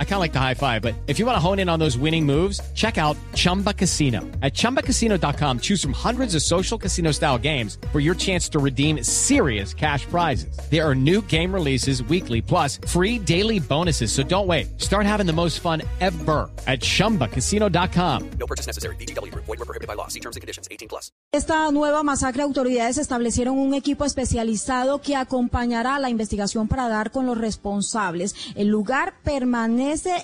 I kind of like the high five, but if you want to hone in on those winning moves, check out Chumba Casino. At ChumbaCasino.com, choose from hundreds of social casino style games for your chance to redeem serious cash prizes. There are new game releases weekly, plus free daily bonuses. So don't wait. Start having the most fun ever at ChumbaCasino.com. No purchase necessary. BGW. Void were prohibited by law. See terms and conditions. 18 plus. Esta nueva masacre, autoridades establecieron un equipo especializado que acompañará la investigación para dar con los responsables. El lugar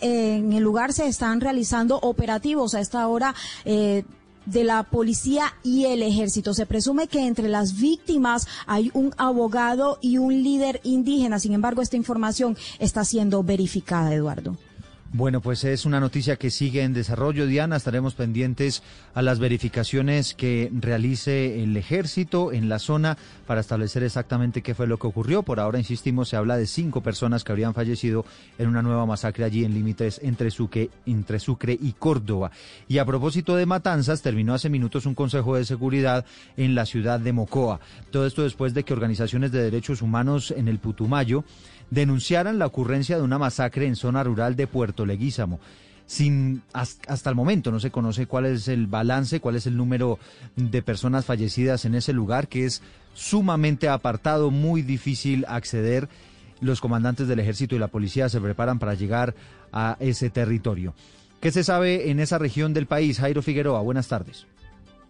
en el lugar se están realizando operativos a esta hora. Eh, de la policía y el ejército. Se presume que entre las víctimas hay un abogado y un líder indígena. Sin embargo, esta información está siendo verificada, Eduardo. Bueno, pues es una noticia que sigue en desarrollo, Diana. Estaremos pendientes a las verificaciones que realice el ejército en la zona para establecer exactamente qué fue lo que ocurrió. Por ahora, insistimos, se habla de cinco personas que habrían fallecido en una nueva masacre allí en límites entre Sucre, entre Sucre y Córdoba. Y a propósito de matanzas, terminó hace minutos un consejo de seguridad en la ciudad de Mocoa. Todo esto después de que organizaciones de derechos humanos en el Putumayo denunciaran la ocurrencia de una masacre en zona rural de Puerto Leguízamo. Sin, hasta el momento no se conoce cuál es el balance, cuál es el número de personas fallecidas en ese lugar, que es sumamente apartado, muy difícil acceder. Los comandantes del ejército y la policía se preparan para llegar a ese territorio. ¿Qué se sabe en esa región del país? Jairo Figueroa, buenas tardes.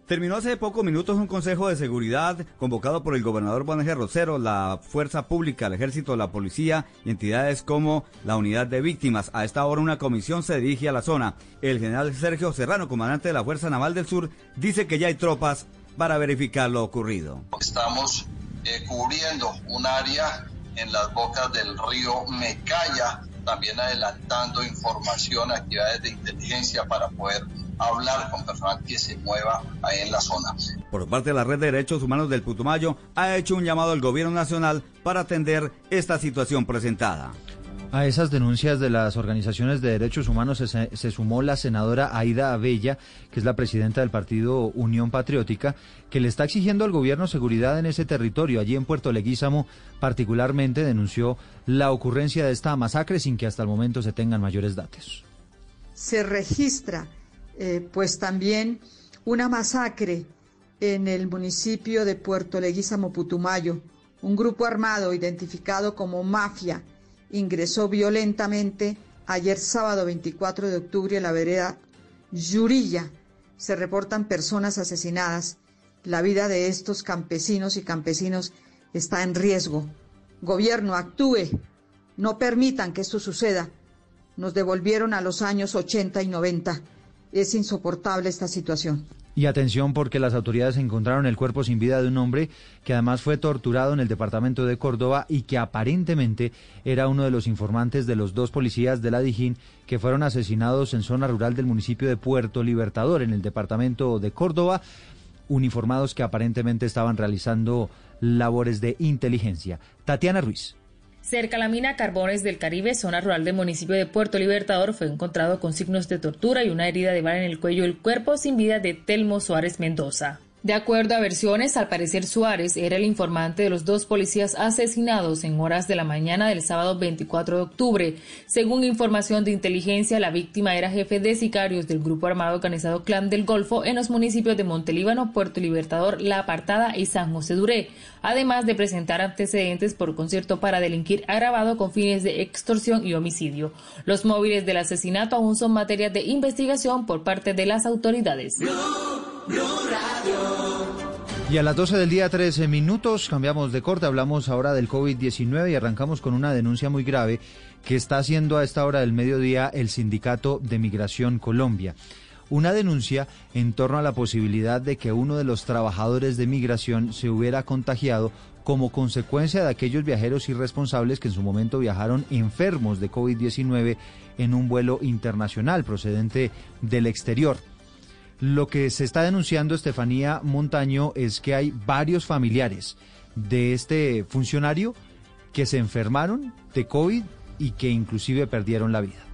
Terminó hace pocos minutos un consejo de seguridad convocado por el gobernador Juan Rosero, la Fuerza Pública, el Ejército, la Policía y entidades como la Unidad de Víctimas. A esta hora una comisión se dirige a la zona. El general Sergio Serrano, comandante de la Fuerza Naval del Sur, dice que ya hay tropas para verificar lo ocurrido. Estamos eh, cubriendo un área en las bocas del río Mecaya, también adelantando información, actividades de inteligencia para poder hablar con personal que se mueva ahí en la zona. Por parte de la Red de Derechos Humanos del Putumayo, ha hecho un llamado al gobierno nacional para atender esta situación presentada. A esas denuncias de las organizaciones de derechos humanos se, sumó la senadora Aida Abella, que es la presidenta del partido Unión Patriótica, que le está exigiendo al gobierno seguridad en ese territorio. Allí en Puerto Leguízamo, particularmente, denunció la ocurrencia de esta masacre sin que hasta el momento se tengan mayores datos. Se registra eh, pues también una masacre en el municipio de Puerto Leguízamo, Putumayo. Un grupo armado identificado como mafia ingresó violentamente ayer sábado 24 de octubre en la vereda Yurilla. Se reportan personas asesinadas. La vida de estos campesinos y campesinos está en riesgo. Gobierno, actúe. No permitan que esto suceda. Nos devolvieron a los años 80 y 90 es insoportable esta situación. Y atención porque las autoridades encontraron el cuerpo sin vida de un hombre que además fue torturado en el departamento de Córdoba y que aparentemente era uno de los informantes de los dos policías de la Dijín que fueron asesinados en zona rural del municipio de Puerto Libertador en el departamento de Córdoba, uniformados que aparentemente estaban realizando labores de inteligencia. Tatiana Ruiz. Cerca la mina Carbones del Caribe, zona rural del municipio de Puerto Libertador, fue encontrado con signos de tortura y una herida de bala en el cuello el cuerpo sin vida de Telmo Suárez Mendoza. De acuerdo a versiones, al parecer Suárez era el informante de los dos policías asesinados en horas de la mañana del sábado 24 de octubre. Según información de inteligencia, la víctima era jefe de sicarios del grupo armado organizado Clan del Golfo en los municipios de Montelíbano, Puerto Libertador, La Apartada y San José Duré, además de presentar antecedentes por concierto para delinquir agravado con fines de extorsión y homicidio. Los móviles del asesinato aún son materia de investigación por parte de las autoridades. Y a las 12 del día, 13 minutos, cambiamos de corte, hablamos ahora del COVID-19 y arrancamos con una denuncia muy grave que está haciendo a esta hora del mediodía el Sindicato de Migración Colombia. Una denuncia en torno a la posibilidad de que uno de los trabajadores de migración se hubiera contagiado como consecuencia de aquellos viajeros irresponsables que en su momento viajaron enfermos de COVID-19 en un vuelo internacional procedente del exterior. Lo que se está denunciando, Estefanía Montaño, es que hay varios familiares de este funcionario que se enfermaron de COVID y que inclusive perdieron la vida.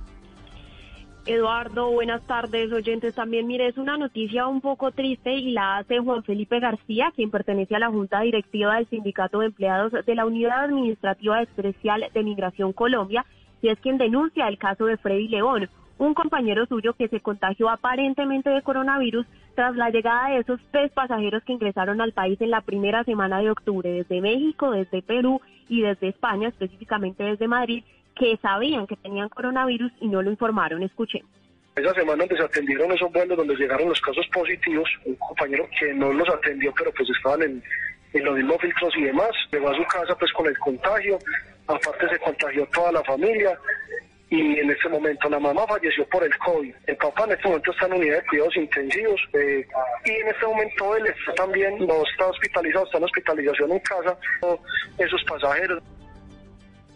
Eduardo, buenas tardes, oyentes. También, mire, es una noticia un poco triste y la hace Juan Felipe García, quien pertenece a la Junta Directiva del Sindicato de Empleados de la Unidad Administrativa Especial de Migración Colombia, y es quien denuncia el caso de Freddy León, un compañero suyo que se contagió aparentemente de coronavirus tras la llegada de esos tres pasajeros que ingresaron al país en la primera semana de octubre desde México, desde Perú y desde España, específicamente desde Madrid, que sabían que tenían coronavirus y no lo informaron. Escuchen. Esa semana donde se atendieron esos vuelos donde llegaron los casos positivos, un compañero que no los atendió, pero pues estaban en, en los mismos filtros y demás, llegó a su casa pues con el contagio, aparte se contagió toda la familia y en ese momento la mamá falleció por el COVID. El papá en este momento está en unidad de cuidados intensivos eh, y en este momento él está también, no está hospitalizado, está en hospitalización en casa, esos pasajeros.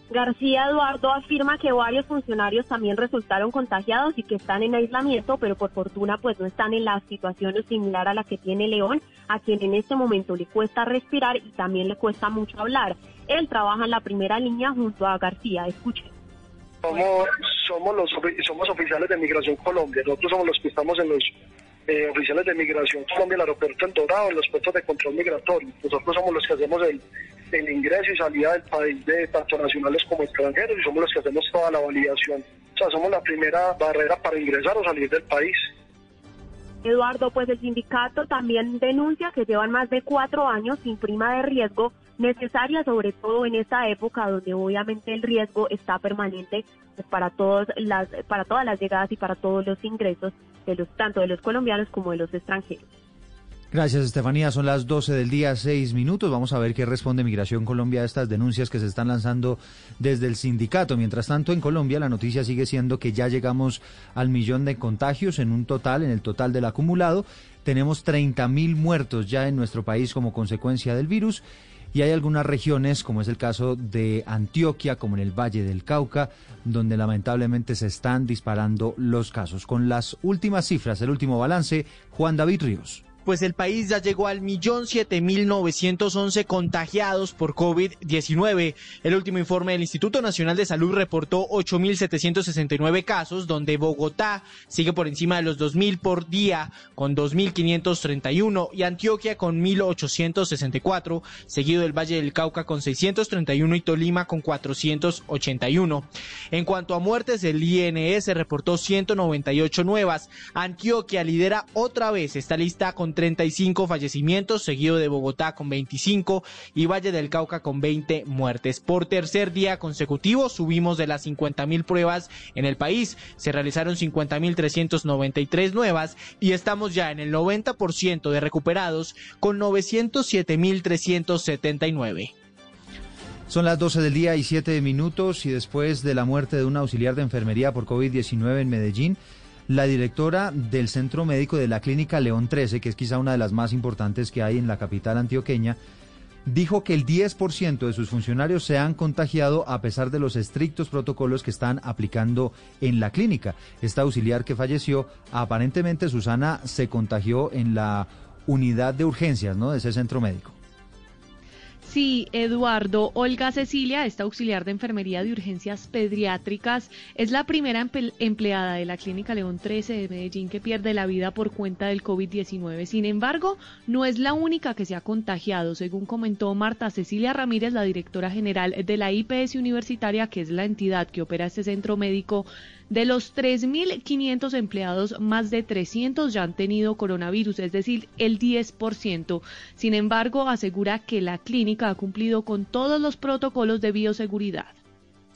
García Eduardo afirma que varios funcionarios también resultaron contagiados y que están en aislamiento, pero por fortuna pues no están en la situación similar a la que tiene León, a quien en este momento le cuesta respirar y también le cuesta mucho hablar. Él trabaja en la primera línea junto a García. Escuchen. Somos, somos, los, somos oficiales de Migración Colombia, nosotros somos los que estamos en los eh, oficiales de Migración Colombia, el aeropuerto El Dorado, en los puestos de control migratorio. Nosotros somos los que hacemos el el ingreso y salida del país de tanto nacionales como extranjeros y somos los que hacemos toda la validación. O sea, somos la primera barrera para ingresar o salir del país. Eduardo, pues el sindicato también denuncia que llevan más de cuatro años sin prima de riesgo necesaria, sobre todo en esta época donde obviamente el riesgo está permanente pues, para todas las para todas las llegadas y para todos los ingresos de los tanto de los colombianos como de los extranjeros. Gracias, Estefanía. Son las 12 del día, seis minutos. Vamos a ver qué responde Migración Colombia a estas denuncias que se están lanzando desde el sindicato. Mientras tanto, en Colombia la noticia sigue siendo que ya llegamos al millón de contagios en un total, en el total del acumulado. Tenemos 30 mil muertos ya en nuestro país como consecuencia del virus. Y hay algunas regiones, como es el caso de Antioquia, como en el Valle del Cauca, donde lamentablemente se están disparando los casos. Con las últimas cifras, el último balance, Juan David Ríos pues el país ya llegó al millón siete mil novecientos once contagiados por COVID-19. El último informe del Instituto Nacional de Salud reportó ocho mil setecientos sesenta y nueve casos, donde Bogotá sigue por encima de los dos mil por día, con dos mil quinientos treinta y uno, y Antioquia con mil ochocientos sesenta y cuatro, seguido del Valle del Cauca con seiscientos treinta y uno y Tolima con cuatrocientos ochenta y uno. En cuanto a muertes, el INS reportó ciento noventa y ocho nuevas. Antioquia lidera otra vez esta lista con 35 fallecimientos, seguido de Bogotá con 25 y Valle del Cauca con 20 muertes. Por tercer día consecutivo subimos de las 50 mil pruebas en el país, se realizaron 50 mil 393 nuevas y estamos ya en el 90% de recuperados con 907 mil 379. Son las 12 del día y 7 minutos y después de la muerte de un auxiliar de enfermería por COVID-19 en Medellín, la directora del Centro Médico de la Clínica León 13, que es quizá una de las más importantes que hay en la capital antioqueña, dijo que el 10% de sus funcionarios se han contagiado a pesar de los estrictos protocolos que están aplicando en la clínica. Esta auxiliar que falleció, aparentemente Susana se contagió en la unidad de urgencias ¿no? de ese centro médico. Sí, Eduardo. Olga Cecilia, esta auxiliar de enfermería de urgencias pediátricas, es la primera empleada de la Clínica León 13 de Medellín que pierde la vida por cuenta del COVID-19. Sin embargo, no es la única que se ha contagiado, según comentó Marta Cecilia Ramírez, la directora general de la IPS Universitaria, que es la entidad que opera este centro médico de los 3.500 empleados, más de 300 ya han tenido coronavirus, es decir, el 10%. Sin embargo, asegura que la clínica ha cumplido con todos los protocolos de bioseguridad.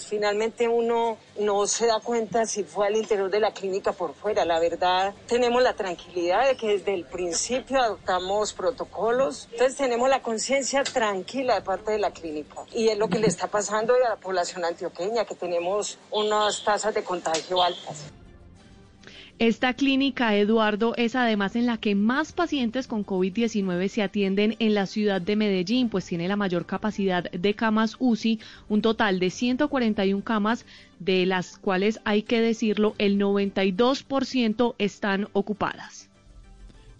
Finalmente uno no se da cuenta si fue al interior de la clínica por fuera. La verdad, tenemos la tranquilidad de que desde el principio adoptamos protocolos. Entonces tenemos la conciencia tranquila de parte de la clínica. Y es lo que le está pasando a la población antioqueña, que tenemos unas tasas de contagio altas. Esta clínica, Eduardo, es además en la que más pacientes con COVID-19 se atienden en la ciudad de Medellín, pues tiene la mayor capacidad de camas UCI, un total de 141 camas, de las cuales hay que decirlo, el 92% están ocupadas.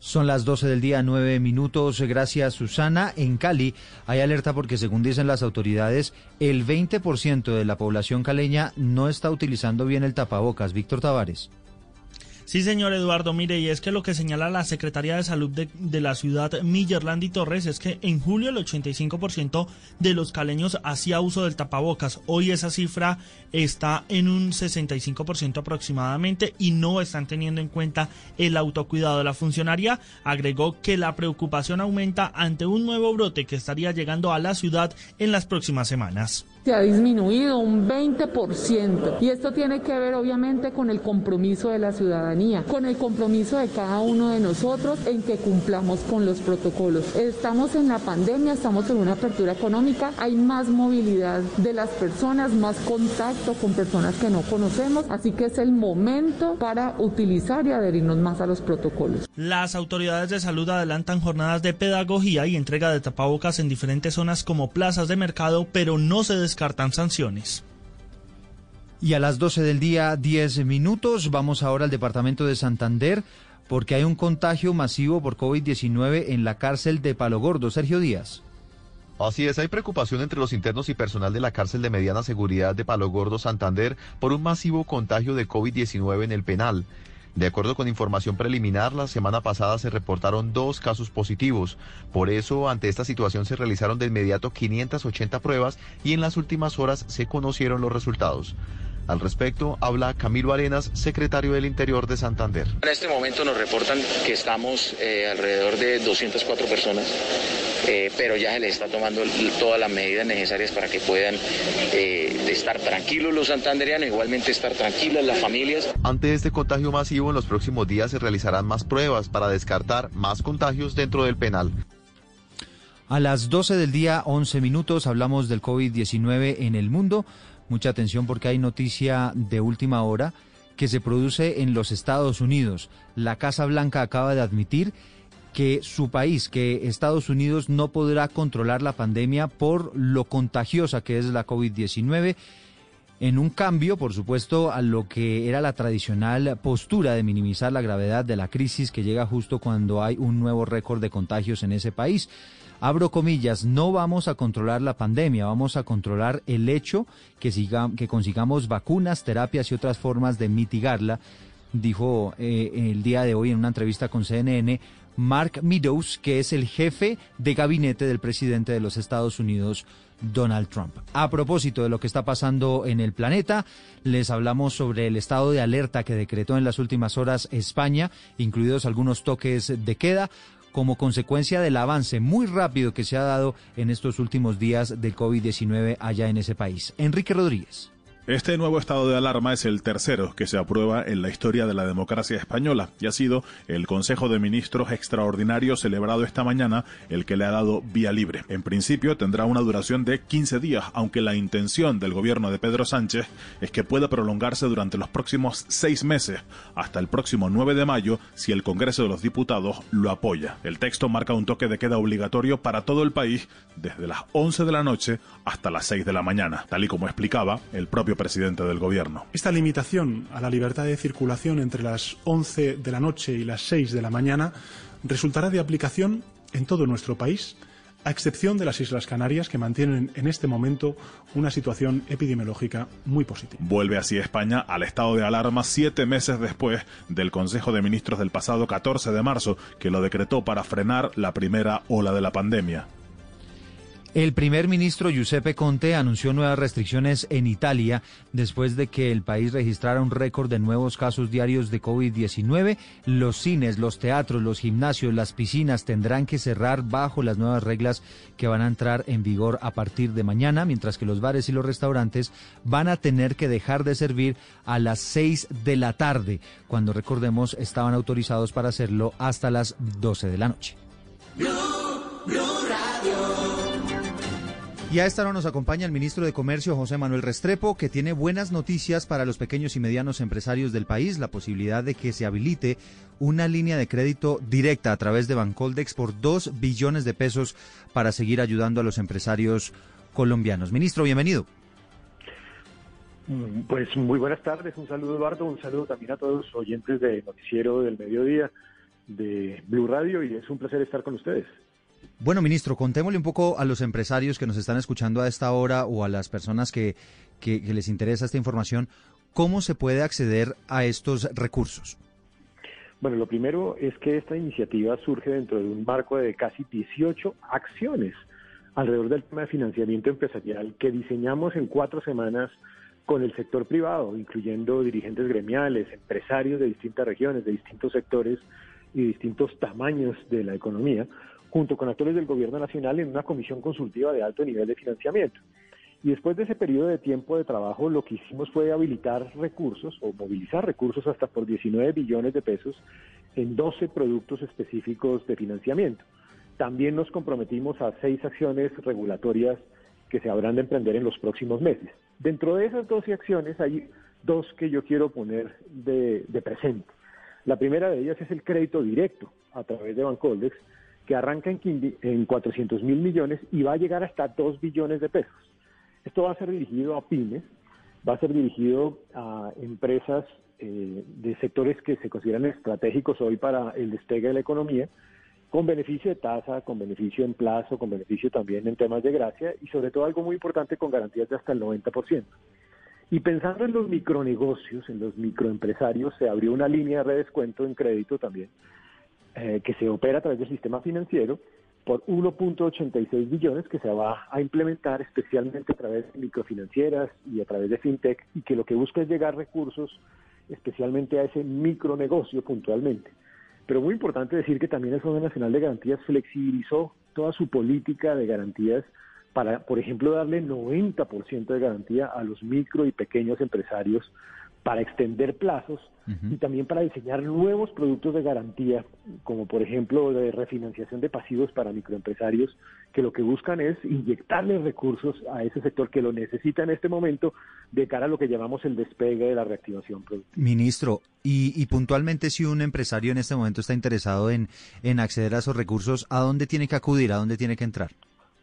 Son las 12 del día, 9 minutos. Gracias, Susana. En Cali hay alerta porque, según dicen las autoridades, el 20% de la población caleña no está utilizando bien el tapabocas. Víctor Tavares. Sí, señor Eduardo, mire, y es que lo que señala la Secretaría de Salud de, la ciudad, Millerland Torres, es que en julio el 85% de los caleños hacía uso del tapabocas. Hoy esa cifra está en un 65% aproximadamente y no están teniendo en cuenta el autocuidado. La funcionaria agregó que la preocupación aumenta ante un nuevo brote que estaría llegando a la ciudad en las próximas semanas se ha disminuido un 20% y esto tiene que ver obviamente con el compromiso de la ciudadanía, con el compromiso de cada uno de nosotros en que cumplamos con los protocolos. Estamos en la pandemia, estamos en una apertura económica, hay más movilidad de las personas, más contacto con personas que no conocemos, así que es el momento para utilizar y adherirnos más a los protocolos. Las autoridades de salud adelantan jornadas de pedagogía y entrega de tapabocas en diferentes zonas como plazas de mercado, pero no se descartan sanciones. Y a las 12 del día, 10 minutos, vamos ahora al departamento de Santander porque hay un contagio masivo por COVID-19 en la cárcel de Palo Gordo. Sergio Díaz. Así es, hay preocupación entre los internos y personal de la cárcel de mediana seguridad de Palo Gordo, Santander, por un masivo contagio de COVID-19 en el penal. De acuerdo con información preliminar, la semana pasada se reportaron dos casos positivos. Por eso, ante esta situación se realizaron de inmediato 580 pruebas y en las últimas horas se conocieron los resultados. Al respecto, habla Camilo Arenas, secretario del Interior de Santander. En este momento nos reportan que estamos eh, alrededor de 204 personas, eh, pero ya se les está tomando todas las medidas necesarias para que puedan eh, estar tranquilos los santanderianos, igualmente estar tranquilas las familias. Ante este contagio masivo, en los próximos días se realizarán más pruebas para descartar más contagios dentro del penal. A las 12 del día, 11 minutos, hablamos del COVID-19 en el mundo. Mucha atención porque hay noticia de última hora que se produce en los Estados Unidos. La Casa Blanca acaba de admitir que su país, que Estados Unidos no podrá controlar la pandemia por lo contagiosa que es la COVID-19 en un cambio, por supuesto, a lo que era la tradicional postura de minimizar la gravedad de la crisis que llega justo cuando hay un nuevo récord de contagios en ese país abro comillas, no vamos a controlar la pandemia, vamos a controlar el hecho que, que consigamos vacunas, terapias y otras formas de mitigarla, dijo eh, el día de hoy en una entrevista con CNN Mark Meadows, que es el jefe de gabinete del presidente de los Estados Unidos, Donald Trump. A propósito de lo que está pasando en el planeta, les hablamos sobre el estado de alerta que decretó en las últimas horas España, incluidos algunos toques de queda como consecuencia del avance muy rápido que se ha dado en estos últimos días del COVID-19 allá en ese país. Enrique Rodríguez. Este nuevo estado de alarma es el tercero que se aprueba en la historia de la democracia española y ha sido el Consejo de Ministros extraordinario celebrado esta mañana el que le ha dado vía libre. En principio tendrá una duración de 15 días, aunque la intención del gobierno de Pedro Sánchez es que pueda prolongarse durante los próximos seis meses, hasta el próximo 9 de mayo, si el Congreso de los Diputados lo apoya. El texto marca un toque de queda obligatorio para todo el país desde las 11 de la noche hasta las 6 de la mañana, tal y como explicaba el propio presidente del gobierno. Esta limitación a la libertad de circulación entre las 11 de la noche y las 6 de la mañana resultará de aplicación en todo nuestro país, a excepción de las Islas Canarias, que mantienen en este momento una situación epidemiológica muy positiva. Vuelve así España al estado de alarma siete meses después del Consejo de Ministros del pasado 14 de marzo, que lo decretó para frenar la primera ola de la pandemia. El primer ministro Giuseppe Conte anunció nuevas restricciones en Italia después de que el país registrara un récord de nuevos casos diarios de COVID-19. Los cines, los teatros, los gimnasios, las piscinas tendrán que cerrar bajo las nuevas reglas que van a entrar en vigor a partir de mañana, mientras que los bares y los restaurantes van a tener que dejar de servir a las 6 de la tarde, cuando recordemos estaban autorizados para hacerlo hasta las 12 de la noche. Y a esta hora nos acompaña el ministro de Comercio, José Manuel Restrepo, que tiene buenas noticias para los pequeños y medianos empresarios del país, la posibilidad de que se habilite una línea de crédito directa a través de Bancoldex por dos billones de pesos para seguir ayudando a los empresarios colombianos. Ministro, bienvenido. Pues muy buenas tardes, un saludo Eduardo, un saludo también a todos los oyentes de Noticiero del Mediodía de Blue Radio y es un placer estar con ustedes. Bueno, ministro, contémosle un poco a los empresarios que nos están escuchando a esta hora o a las personas que, les interesa esta información, ¿cómo se puede acceder a estos recursos? Bueno, lo primero es que esta iniciativa surge dentro de un marco de casi 18 acciones alrededor del tema de financiamiento empresarial que diseñamos en cuatro semanas con el sector privado, incluyendo dirigentes gremiales, empresarios de distintas regiones, de distintos sectores y distintos tamaños de la economía, junto con actores del gobierno nacional en una comisión consultiva de alto nivel de financiamiento. Y después de ese periodo de tiempo de trabajo, lo que hicimos fue habilitar recursos o movilizar recursos hasta por 19 billones de pesos en 12 productos específicos de financiamiento. También nos comprometimos a seis acciones regulatorias que se habrán de emprender en los próximos meses. Dentro de esas 12 acciones hay dos que yo quiero poner de, presente. La primera de ellas es el crédito directo a través de Bancoldex, que arranca en, en 400 mil millones y va a llegar hasta 2 billones de pesos. Esto va a ser dirigido a pymes, va a ser dirigido a empresas eh, de sectores que se consideran estratégicos hoy para el despegue de la economía, con beneficio de tasa, con beneficio en plazo, con beneficio también en temas de gracia y sobre todo algo muy importante con garantías de hasta el 90%. Y pensando en los micronegocios, en los microempresarios, se abrió una línea de redescuento en crédito también, eh, que se opera a través del sistema financiero por 1.86 billones que se va a implementar especialmente a través de microfinancieras y a través de fintech y que lo que busca es llegar recursos especialmente a ese micronegocio puntualmente. Pero muy importante decir que también el Fondo Nacional de Garantías flexibilizó toda su política de garantías para, por ejemplo, darle 90% de garantía a los micro y pequeños empresarios para extender plazos y también para diseñar nuevos productos de garantía, como por ejemplo de refinanciación de pasivos para microempresarios, que lo que buscan es inyectarle recursos a ese sector que lo necesita en este momento de cara a lo que llamamos el despegue de la reactivación productiva. Ministro, y, y puntualmente si un empresario en este momento está interesado en, en acceder a esos recursos, ¿a dónde tiene que acudir? ¿A dónde tiene que entrar?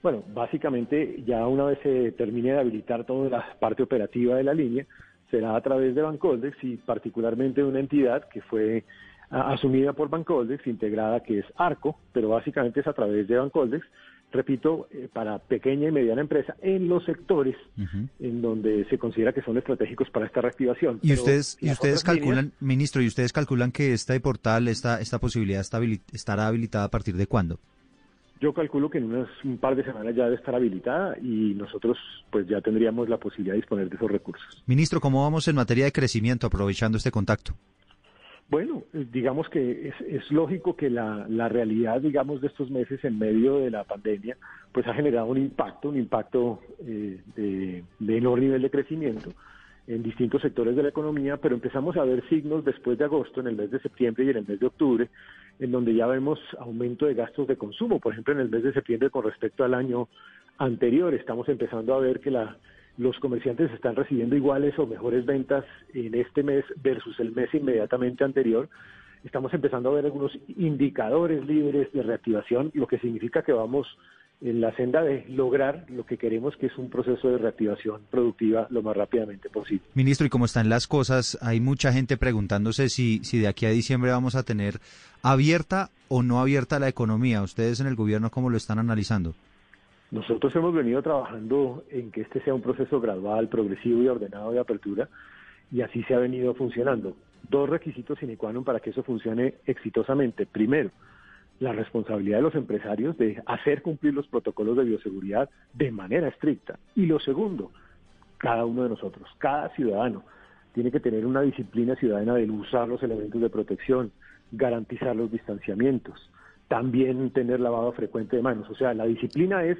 Bueno, básicamente ya una vez se termine de habilitar toda la parte operativa de la línea, será a través de Bancoldex y particularmente de una entidad que fue asumida por Bancoldex, integrada que es ARCO, pero básicamente es a través de Bancoldex, repito, eh, para pequeña y mediana empresa en los sectores en donde se considera que son estratégicos para esta reactivación. Y ustedes, y ustedes calculan, ministro, y ustedes calculan que este portal, esta, esta posibilidad estará habilitada a partir de cuándo? Yo calculo que en unas, un par de semanas ya debe estar habilitada y nosotros pues ya tendríamos la posibilidad de disponer de esos recursos. Ministro, ¿cómo vamos en materia de crecimiento aprovechando este contacto? Bueno, eh, digamos que es, lógico que la, realidad, digamos, de estos meses en medio de la pandemia, pues ha generado un impacto, un impacto eh, de menor nivel de crecimiento en distintos sectores de la economía, pero empezamos a ver signos después de agosto, en el mes de septiembre y en el mes de octubre, en donde ya vemos aumento de gastos de consumo. Por ejemplo, en el mes de septiembre con respecto al año anterior, estamos empezando a ver que la, los comerciantes están recibiendo iguales o mejores ventas en este mes versus el mes inmediatamente anterior. Estamos empezando a ver algunos indicadores libres de reactivación, lo que significa que vamos la senda de lograr lo que queremos, que es un proceso de reactivación productiva lo más rápidamente posible. Ministro, y cómo están las cosas, hay mucha gente preguntándose si, si de aquí a diciembre vamos a tener abierta o no abierta la economía. ¿Ustedes en el gobierno cómo lo están analizando? Nosotros hemos venido trabajando en que este sea un proceso gradual, progresivo y ordenado de apertura, y así se ha venido funcionando. Dos requisitos sine qua non para que eso funcione exitosamente. Primero, la responsabilidad de los empresarios de hacer cumplir los protocolos de bioseguridad de manera estricta. Y lo segundo, cada uno de nosotros, cada ciudadano, tiene que tener una disciplina ciudadana de usar los elementos de protección, garantizar los distanciamientos, también tener lavado frecuente de manos. O sea, la disciplina es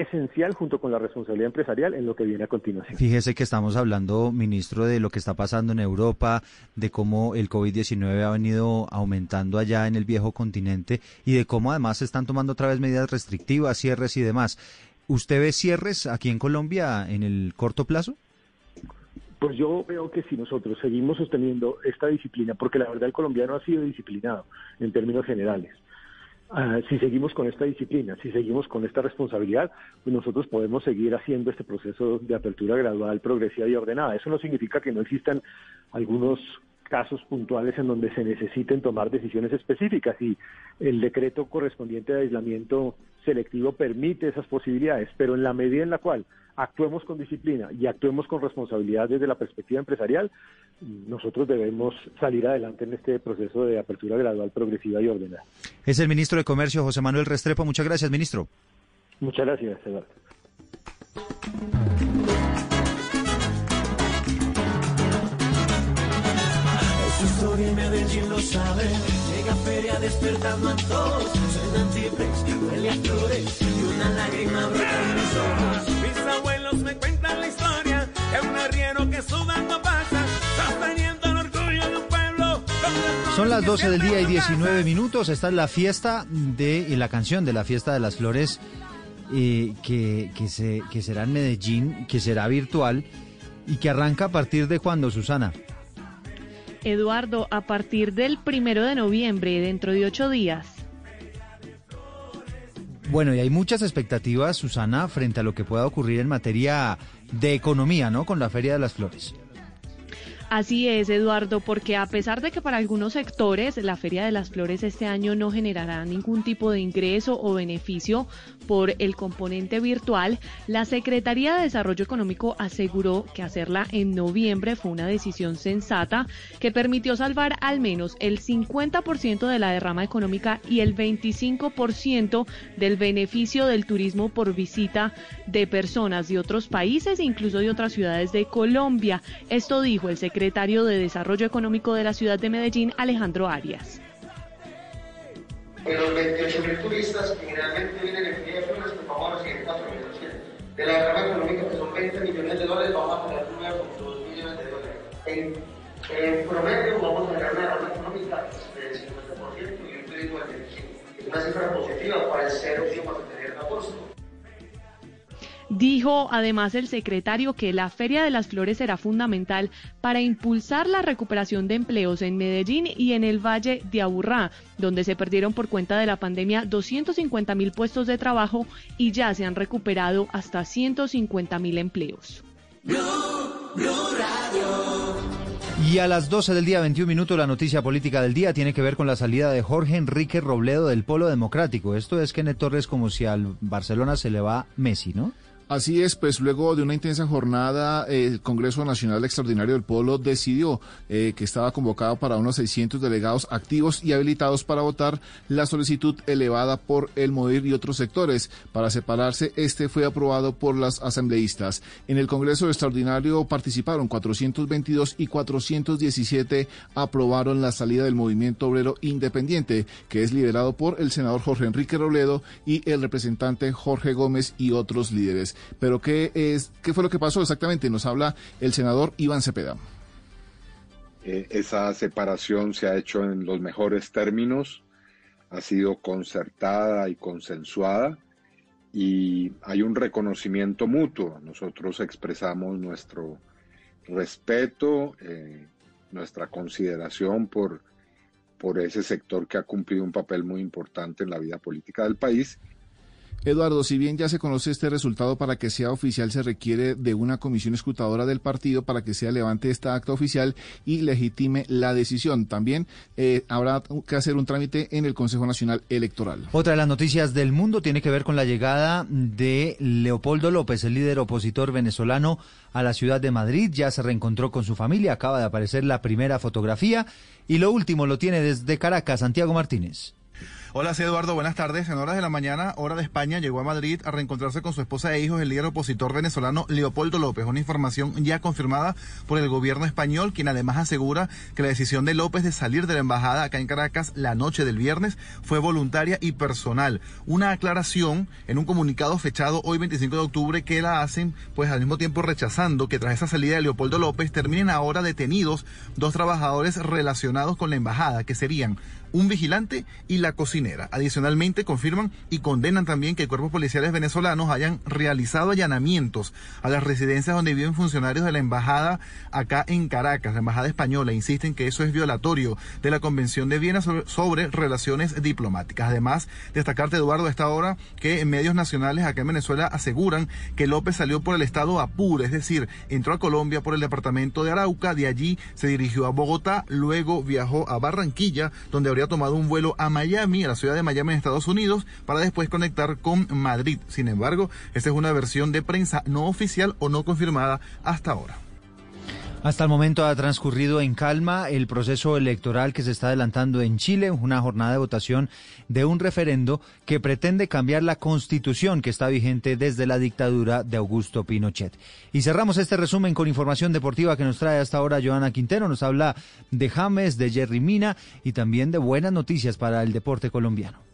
esencial junto con la responsabilidad empresarial en lo que viene a continuación. Fíjese que estamos hablando, ministro, de lo que está pasando en Europa, de cómo el COVID-19 ha venido aumentando allá en el viejo continente y de cómo además se están tomando otra vez medidas restrictivas, cierres y demás. ¿Usted ve cierres aquí en Colombia en el corto plazo? Pues yo veo que si nosotros seguimos sosteniendo esta disciplina, porque la verdad el colombiano ha sido disciplinado en términos generales, Ah, si seguimos con esta disciplina, si seguimos con esta responsabilidad, pues nosotros podemos seguir haciendo este proceso de apertura gradual, progresiva y ordenada. Eso no significa que no existan algunos casos puntuales en donde se necesiten tomar decisiones específicas y el decreto correspondiente de aislamiento selectivo permite esas posibilidades, pero en la medida en la cual actuemos con disciplina y actuemos con responsabilidad desde la perspectiva empresarial, nosotros debemos salir adelante en este proceso de apertura gradual, progresiva y ordenada. Es el ministro de Comercio, José Manuel Restrepo. Muchas gracias, ministro. Muchas gracias, Eduardo. En Medellín lo sabe. Llega feria despertando a todos. Suenan timbres, huele a flores y una lágrima brota en mis ojos. Abuelos me cuentan la historia de un arriero que sudando pasa, sosteniendo el orgullo de un pueblo. Son las 12 del día y 19 minutos. Esta es la fiesta de y la canción de la fiesta de las flores eh, que, que, se, que será en Medellín, que será virtual y que arranca a partir de cuando, Susana. Eduardo, a partir del primero de noviembre, dentro de ocho días. Bueno, y hay muchas expectativas, Susana, frente a lo que pueda ocurrir en materia de economía, ¿no? Con la Feria de las Flores. Así es, Eduardo, porque a pesar de que para algunos sectores la Feria de las Flores este año no generará ningún tipo de ingreso o beneficio por el componente virtual, la Secretaría de Desarrollo Económico aseguró que hacerla en noviembre fue una decisión sensata que permitió salvar al menos el 50% de la derrama económica y el 25% del beneficio del turismo por visita de personas de otros países e incluso de otras ciudades de Colombia. Esto dijo el secretario secretario de Desarrollo Económico de la ciudad de Medellín, Alejandro Arias. De los 28 mil turistas que generalmente vienen en de Flores, pues vamos a recibir 4 millones. De la derrama económica, que son 20 millones de dólares, vamos a tener 9,2 millones de dólares. En, en, promedio, vamos a tener una derrama económica del 50% y un turismo del 25%. Es una cifra positiva para el cero que vamos a tener en. Dijo además el secretario que la Feria de las Flores será fundamental para impulsar la recuperación de empleos en Medellín y en el Valle de Aburrá, donde se perdieron por cuenta de la pandemia 250 mil puestos de trabajo y ya se han recuperado hasta 150 mil empleos. Y a las 12 del día 21 minutos la noticia política del día tiene que ver con la salida de Jorge Enrique Robledo del Polo Democrático. Esto es que Torres como si al Barcelona se le va Messi, ¿no? Así es, pues luego de una intensa jornada, el Congreso Nacional Extraordinario del Polo decidió eh, que estaba convocado para unos 600 delegados activos y habilitados para votar la solicitud elevada por el MODIR y otros sectores. Para separarse, este fue aprobado por las asambleístas. En el Congreso Extraordinario participaron 422 y 417 aprobaron la salida del Movimiento Obrero Independiente, que es liderado por el senador Jorge Enrique Robledo y el representante Jorge Gómez y otros líderes. Pero ¿qué, es, ¿qué fue lo que pasó exactamente? Nos habla el senador Iván Cepeda. Eh, esa separación se ha hecho en los mejores términos, ha sido concertada y consensuada y hay un reconocimiento mutuo. Nosotros expresamos nuestro respeto, eh, nuestra consideración por, por ese sector que ha cumplido un papel muy importante en la vida política del país Eduardo, si bien ya se conoce este resultado, para que sea oficial se requiere de una comisión escrutadora del partido para que sea levante esta acta oficial y legitime la decisión. También eh, habrá que hacer un trámite en el Consejo Nacional Electoral. Otra de las noticias del mundo tiene que ver con la llegada de Leopoldo López, el líder opositor venezolano, a la ciudad de Madrid. Ya se reencontró con su familia, acaba de aparecer la primera fotografía y lo último lo tiene desde Caracas, Santiago Martínez. Hola, soy Eduardo, buenas tardes. En horas de la mañana, hora de España, llegó a Madrid a reencontrarse con su esposa e hijos el líder opositor venezolano Leopoldo López. Una información ya confirmada por el gobierno español, quien además asegura que la decisión de López de salir de la embajada acá en Caracas la noche del viernes fue voluntaria y personal. Una aclaración en un comunicado fechado hoy 25 de octubre que la hacen, pues al mismo tiempo rechazando que tras esa salida de Leopoldo López terminen ahora detenidos dos trabajadores relacionados con la embajada, que serían un vigilante y la cocinera. Adicionalmente, confirman y condenan también que cuerpos policiales venezolanos hayan realizado allanamientos a las residencias donde viven funcionarios de la embajada acá en Caracas, la embajada española. Insisten que eso es violatorio de la Convención de Viena sobre, relaciones diplomáticas. Además, destacarte, Eduardo, a esta hora que en medios nacionales acá en Venezuela aseguran que López salió por el estado Apure, es decir, entró a Colombia por el departamento de Arauca, de allí se dirigió a Bogotá, luego viajó a Barranquilla, donde habría tomado un vuelo a Miami, a la ciudad de Miami en Estados Unidos, para después conectar con Madrid. Sin embargo, esta es una versión de prensa no oficial o no confirmada hasta ahora. Hasta el momento ha transcurrido en calma el proceso electoral que se está adelantando en Chile, una jornada de votación de un referendo que pretende cambiar la constitución que está vigente desde la dictadura de Augusto Pinochet. Y cerramos este resumen con información deportiva que nos trae hasta ahora Joana Quintero. Nos habla de James, de Jerry Mina y también de buenas noticias para el deporte colombiano.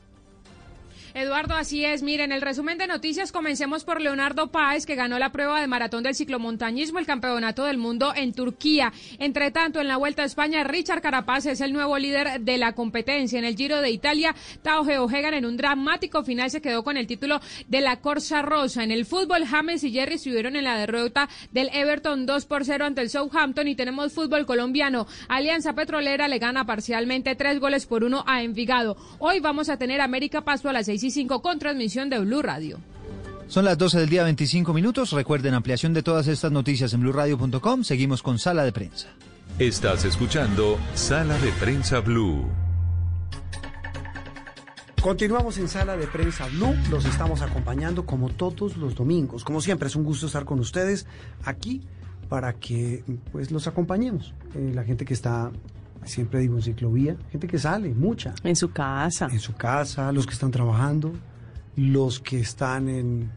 Eduardo, así es. Miren, el resumen de noticias, comencemos por Leonardo Páez, que ganó la prueba de maratón del ciclomontañismo, el campeonato del mundo en Turquía. Entre tanto, en la Vuelta a España, Richard Carapaz es el nuevo líder de la competencia. En el Giro de Italia, Tao Geoghegan en un dramático final se quedó con el título de la Corsa Rosa. En el fútbol, James y Jerry estuvieron en la derrota del Everton 2 por 0 ante el Southampton y tenemos fútbol colombiano. Alianza Petrolera le gana parcialmente tres goles por uno a Envigado. Hoy vamos a tener América Paso a las con transmisión de Blue Radio. Son las 12 del día 25 minutos. Recuerden ampliación de todas estas noticias en blurradio.com. Seguimos con Sala de Prensa. Estás escuchando Sala de Prensa Blue. Continuamos en Sala de Prensa Blue. Los estamos acompañando como todos los domingos. Como siempre, es un gusto estar con ustedes aquí para que pues los acompañemos. Eh, la gente que está siempre digo en ciclovía, gente que sale, mucha. En su casa. En su casa, los que están trabajando, los que están en,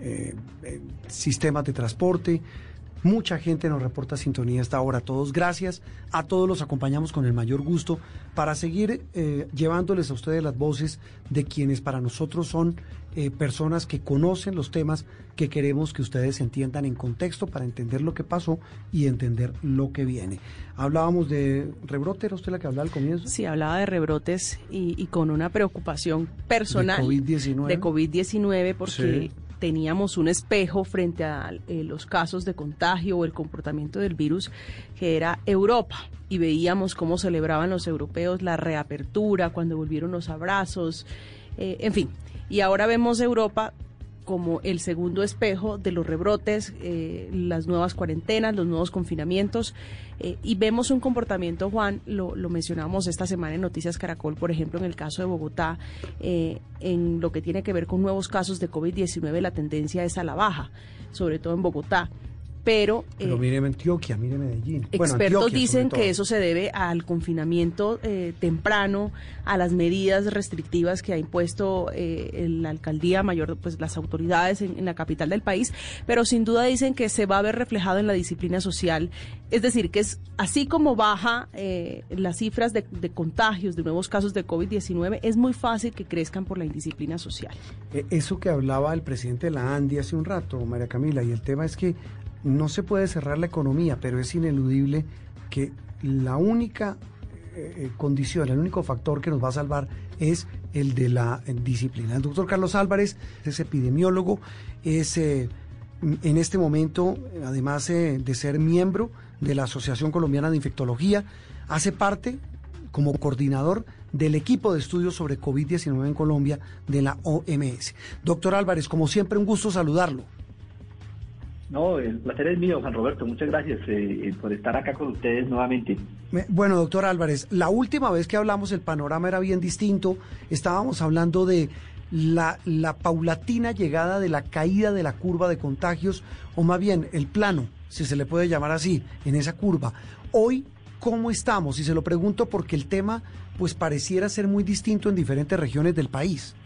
eh, sistemas de transporte. Mucha gente nos reporta sintonía hasta ahora. Todos gracias. A todos los acompañamos con el mayor gusto para seguir eh, llevándoles a ustedes las voces de quienes para nosotros son eh, personas que conocen los temas que queremos que ustedes entiendan en contexto para entender lo que pasó y entender lo que viene. Hablábamos de rebrote, ¿era usted la que hablaba al comienzo? Sí, hablaba de rebrotes y, con una preocupación personal de COVID-19. De COVID-19 porque teníamos un espejo frente a eh, los casos de contagio o el comportamiento del virus que era Europa y veíamos cómo celebraban los europeos la reapertura cuando volvieron los abrazos, eh, en fin. Y ahora vemos Europa como el segundo espejo de los rebrotes, eh, las nuevas cuarentenas, los nuevos confinamientos, eh, y vemos un comportamiento, Juan, lo, lo, mencionamos esta semana en Noticias Caracol, por ejemplo, en el caso de Bogotá, eh, en lo que tiene que ver con nuevos casos de COVID-19, la tendencia es a la baja, sobre todo en Bogotá pero... Pero mire Antioquia, mire Medellín. Expertos dicen que eso se debe al confinamiento eh, temprano, a las medidas restrictivas que ha impuesto eh, la alcaldía mayor, pues las autoridades en, la capital del país, pero sin duda dicen que se va a ver reflejado en la disciplina social. Es decir, que es así como baja eh, las cifras de, de contagios, de nuevos casos de COVID-19, es muy fácil que crezcan por la indisciplina social. Eso que hablaba el presidente de la ANDI hace un rato, María Camila, y el tema es que no se puede cerrar la economía, pero es ineludible que la única eh, eh, condición, el único factor que nos va a salvar es el de la disciplina. El doctor Carlos Álvarez es epidemiólogo, es eh, en este momento, además de ser miembro de la Asociación Colombiana de Infectología, hace parte como coordinador del equipo de estudios sobre COVID-19 en Colombia de la OMS. Doctor Álvarez, como siempre, un gusto saludarlo. No, el placer es mío, Juan Roberto. Muchas gracias eh, eh, por estar acá con ustedes nuevamente. Bueno, doctor Álvarez, la última vez que hablamos el panorama era bien distinto. Estábamos hablando de la, la paulatina llegada de la caída de la curva de contagios, o más bien el plano, si se le puede llamar así, en esa curva. Hoy, ¿cómo estamos? Y se lo pregunto porque el tema pues pareciera ser muy distinto en diferentes regiones del país.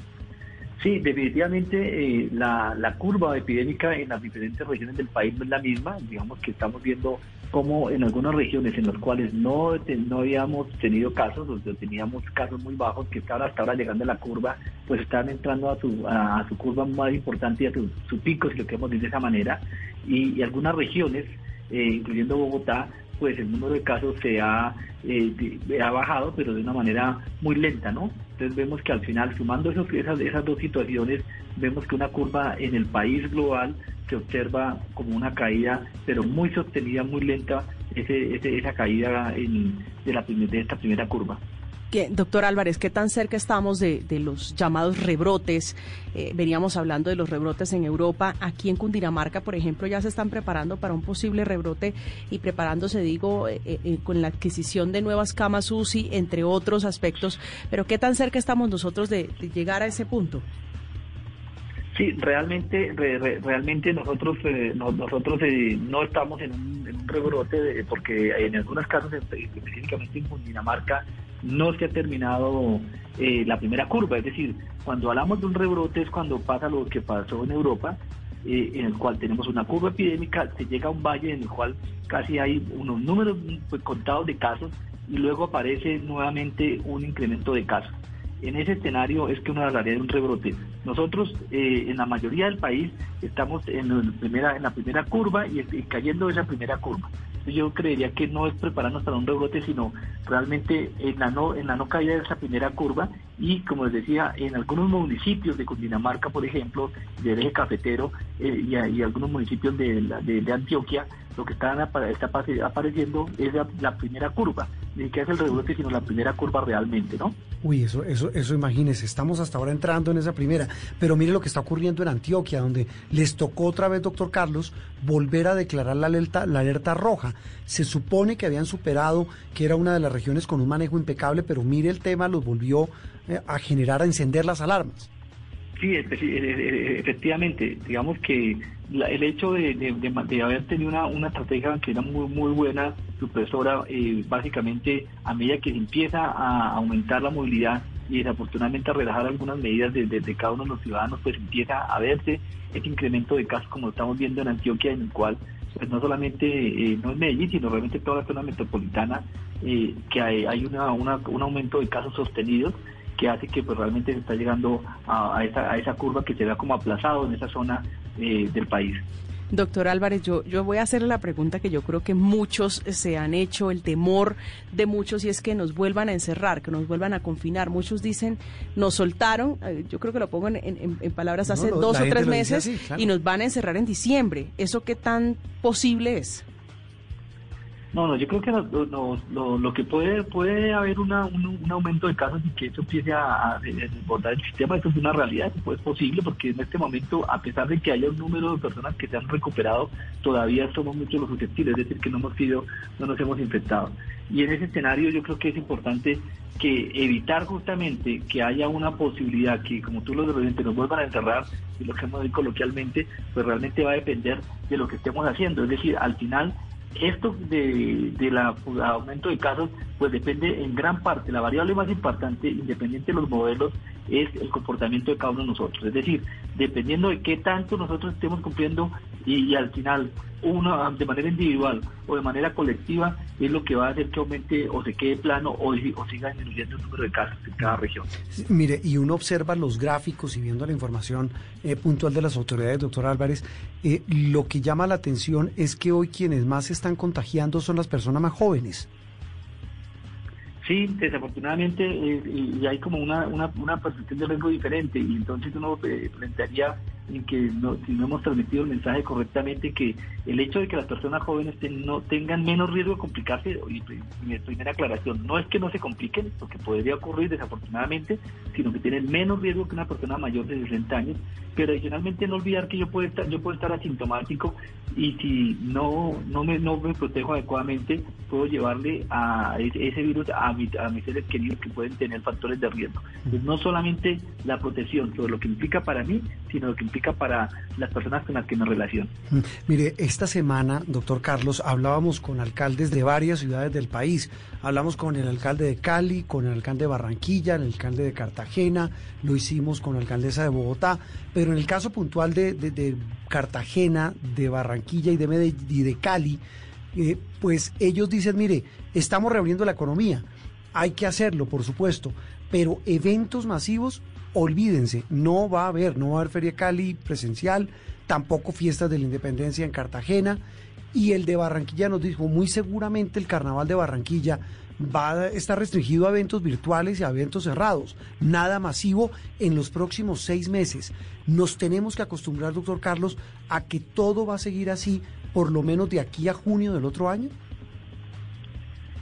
Sí, definitivamente eh, la, la, curva epidémica en las diferentes regiones del país no es la misma. Digamos que estamos viendo cómo en algunas regiones en las cuales no, no habíamos tenido casos, donde teníamos casos muy bajos, que estaban hasta ahora llegando a la curva, pues están entrando a su, a, su curva más importante y a su, pico, si lo queremos decir de esa manera. Y, algunas regiones, eh, incluyendo Bogotá, pues el número de casos se ha, eh, ha bajado, pero de una manera muy lenta, ¿no? Entonces vemos que al final, sumando esas, dos situaciones, vemos que una curva en el país global se observa como una caída, pero muy sostenida, muy lenta, ese, esa caída de esta primera curva doctor Álvarez, ¿qué tan cerca estamos de, los llamados rebrotes? Eh, veníamos hablando de los rebrotes en Europa. Aquí en Cundinamarca, por ejemplo, ya se están preparando para un posible rebrote y preparándose, digo, eh, eh, con la adquisición de nuevas camas UCI, entre otros aspectos. Pero ¿qué tan cerca estamos nosotros de, llegar a ese punto? Sí, realmente, realmente nosotros eh, nosotros eh, no estamos en un, rebrote porque en algunos casos, específicamente en Dinamarca, no se ha terminado eh, la primera curva. Es decir, cuando hablamos de un rebrote es cuando pasa lo que pasó en Europa, en el cual tenemos una curva epidémica, se llega a un valle en el cual casi hay unos números pues, contados de casos y luego aparece nuevamente un incremento de casos en ese escenario es que uno hablaría de un rebrote. Nosotros eh, en la mayoría del país estamos en, la primera, en la primera curva y, cayendo esa primera curva. Yo creería que no es prepararnos para un rebrote, sino realmente en la no, en la no caída de esa primera curva y como les decía, en algunos municipios de Cundinamarca, por ejemplo, del eje cafetero eh, y, algunos municipios de, de Antioquia, lo que está, apareciendo es la, primera curva, ni que es el rebote, sino la primera curva realmente, ¿no? Uy, eso, eso, eso imagínese, estamos hasta ahora entrando en esa primera, pero mire lo que está ocurriendo en Antioquia, donde les tocó otra vez, doctor Carlos, volver a declarar la alerta, la alerta roja. Se supone que habían superado, que era una de las regiones con un manejo impecable, pero mire el tema, los volvió eh, a generar, a encender las alarmas. Sí, efectivamente, digamos que el hecho de, haber tenido una, una estrategia era muy muy buena, supresora, eh, básicamente a medida que se empieza a aumentar la movilidad y desafortunadamente a relajar algunas medidas de, cada uno de los ciudadanos, pues empieza a verse ese incremento de casos como lo estamos viendo en Antioquia, en el cual pues no solamente eh, no es Medellín, sino realmente toda la zona metropolitana, eh, que hay, hay una, un aumento de casos sostenidos que hace que pues realmente se está llegando a, esa, a esa curva que se vea como aplazado en esa zona eh, del país. Doctor Álvarez, yo, yo voy a hacer la pregunta que yo creo que muchos se han hecho, el temor de muchos, y es que nos vuelvan a encerrar, que nos vuelvan a confinar. Muchos dicen, nos soltaron, eh, yo creo que lo pongo en, palabras hace dos o tres meses, y nos van a encerrar en diciembre. ¿Eso qué tan posible es? No, no, yo creo que lo, que puede puede haber una, un, aumento de casos y que eso empiece a, desbordar el sistema, eso es una realidad, es posible, porque en este momento, a pesar de que haya un número de personas que se han recuperado, todavía somos muchos los susceptibles, es decir, que no hemos sido, no nos hemos infectado. Y en ese escenario yo creo que es importante que evitar justamente que haya una posibilidad que, como tú lo dices, nos vuelvan a encerrar, y lo que hemos dicho coloquialmente, pues realmente va a depender de lo que estemos haciendo. Es decir, al final esto de, del aumento de casos, pues depende en gran parte, la variable más importante, independiente de los modelos, es el comportamiento de cada uno de nosotros. Es decir, dependiendo de qué tanto nosotros estemos cumpliendo y, al final uno de manera individual o de manera colectiva es lo que va a hacer que aumente o se quede plano o, o siga disminuyendo el número de casos en cada región. Mire, y uno observa los gráficos y viendo la información eh, puntual de las autoridades, doctor Álvarez, eh, lo que llama la atención es que hoy quienes más se están contagiando son las personas más jóvenes. Sí, desafortunadamente eh, y hay como una, una, una percepción de riesgo diferente y entonces uno eh, plantearía en que no, si no hemos transmitido el mensaje correctamente, que el hecho de que las personas jóvenes no tengan menos riesgo de complicarse, y, mi primera aclaración, no es que no se compliquen, lo que podría ocurrir desafortunadamente, sino que tienen menos riesgo que una persona mayor de 60 años, pero adicionalmente no olvidar que yo puedo estar, yo puedo estar asintomático y si no, no, me, no me protejo adecuadamente, puedo llevarle a ese, virus a, a mis seres queridos que pueden tener factores de riesgo. No solamente la protección sobre lo que implica para mí, sino lo que para las personas con las que me relaciono. Mm, mire, esta semana, doctor Carlos, hablábamos con alcaldes de varias ciudades del país. Hablamos con el alcalde de Cali, con el alcalde de Barranquilla, el alcalde de Cartagena, lo hicimos con la alcaldesa de Bogotá, pero en el caso puntual de, Cartagena, de Barranquilla y de, Medellín, y de Cali, eh, pues ellos dicen, mire, estamos reabriendo la economía, hay que hacerlo, por supuesto, pero eventos masivos olvídense, no va a haber, no va a haber Feria Cali presencial, tampoco fiestas de la independencia en Cartagena. Y el de Barranquilla nos dijo, muy seguramente el carnaval de Barranquilla va a estar restringido a eventos virtuales y a eventos cerrados, nada masivo en los próximos seis meses. Nos tenemos que acostumbrar, doctor Carlos, a que todo va a seguir así, por lo menos de aquí a junio del otro año.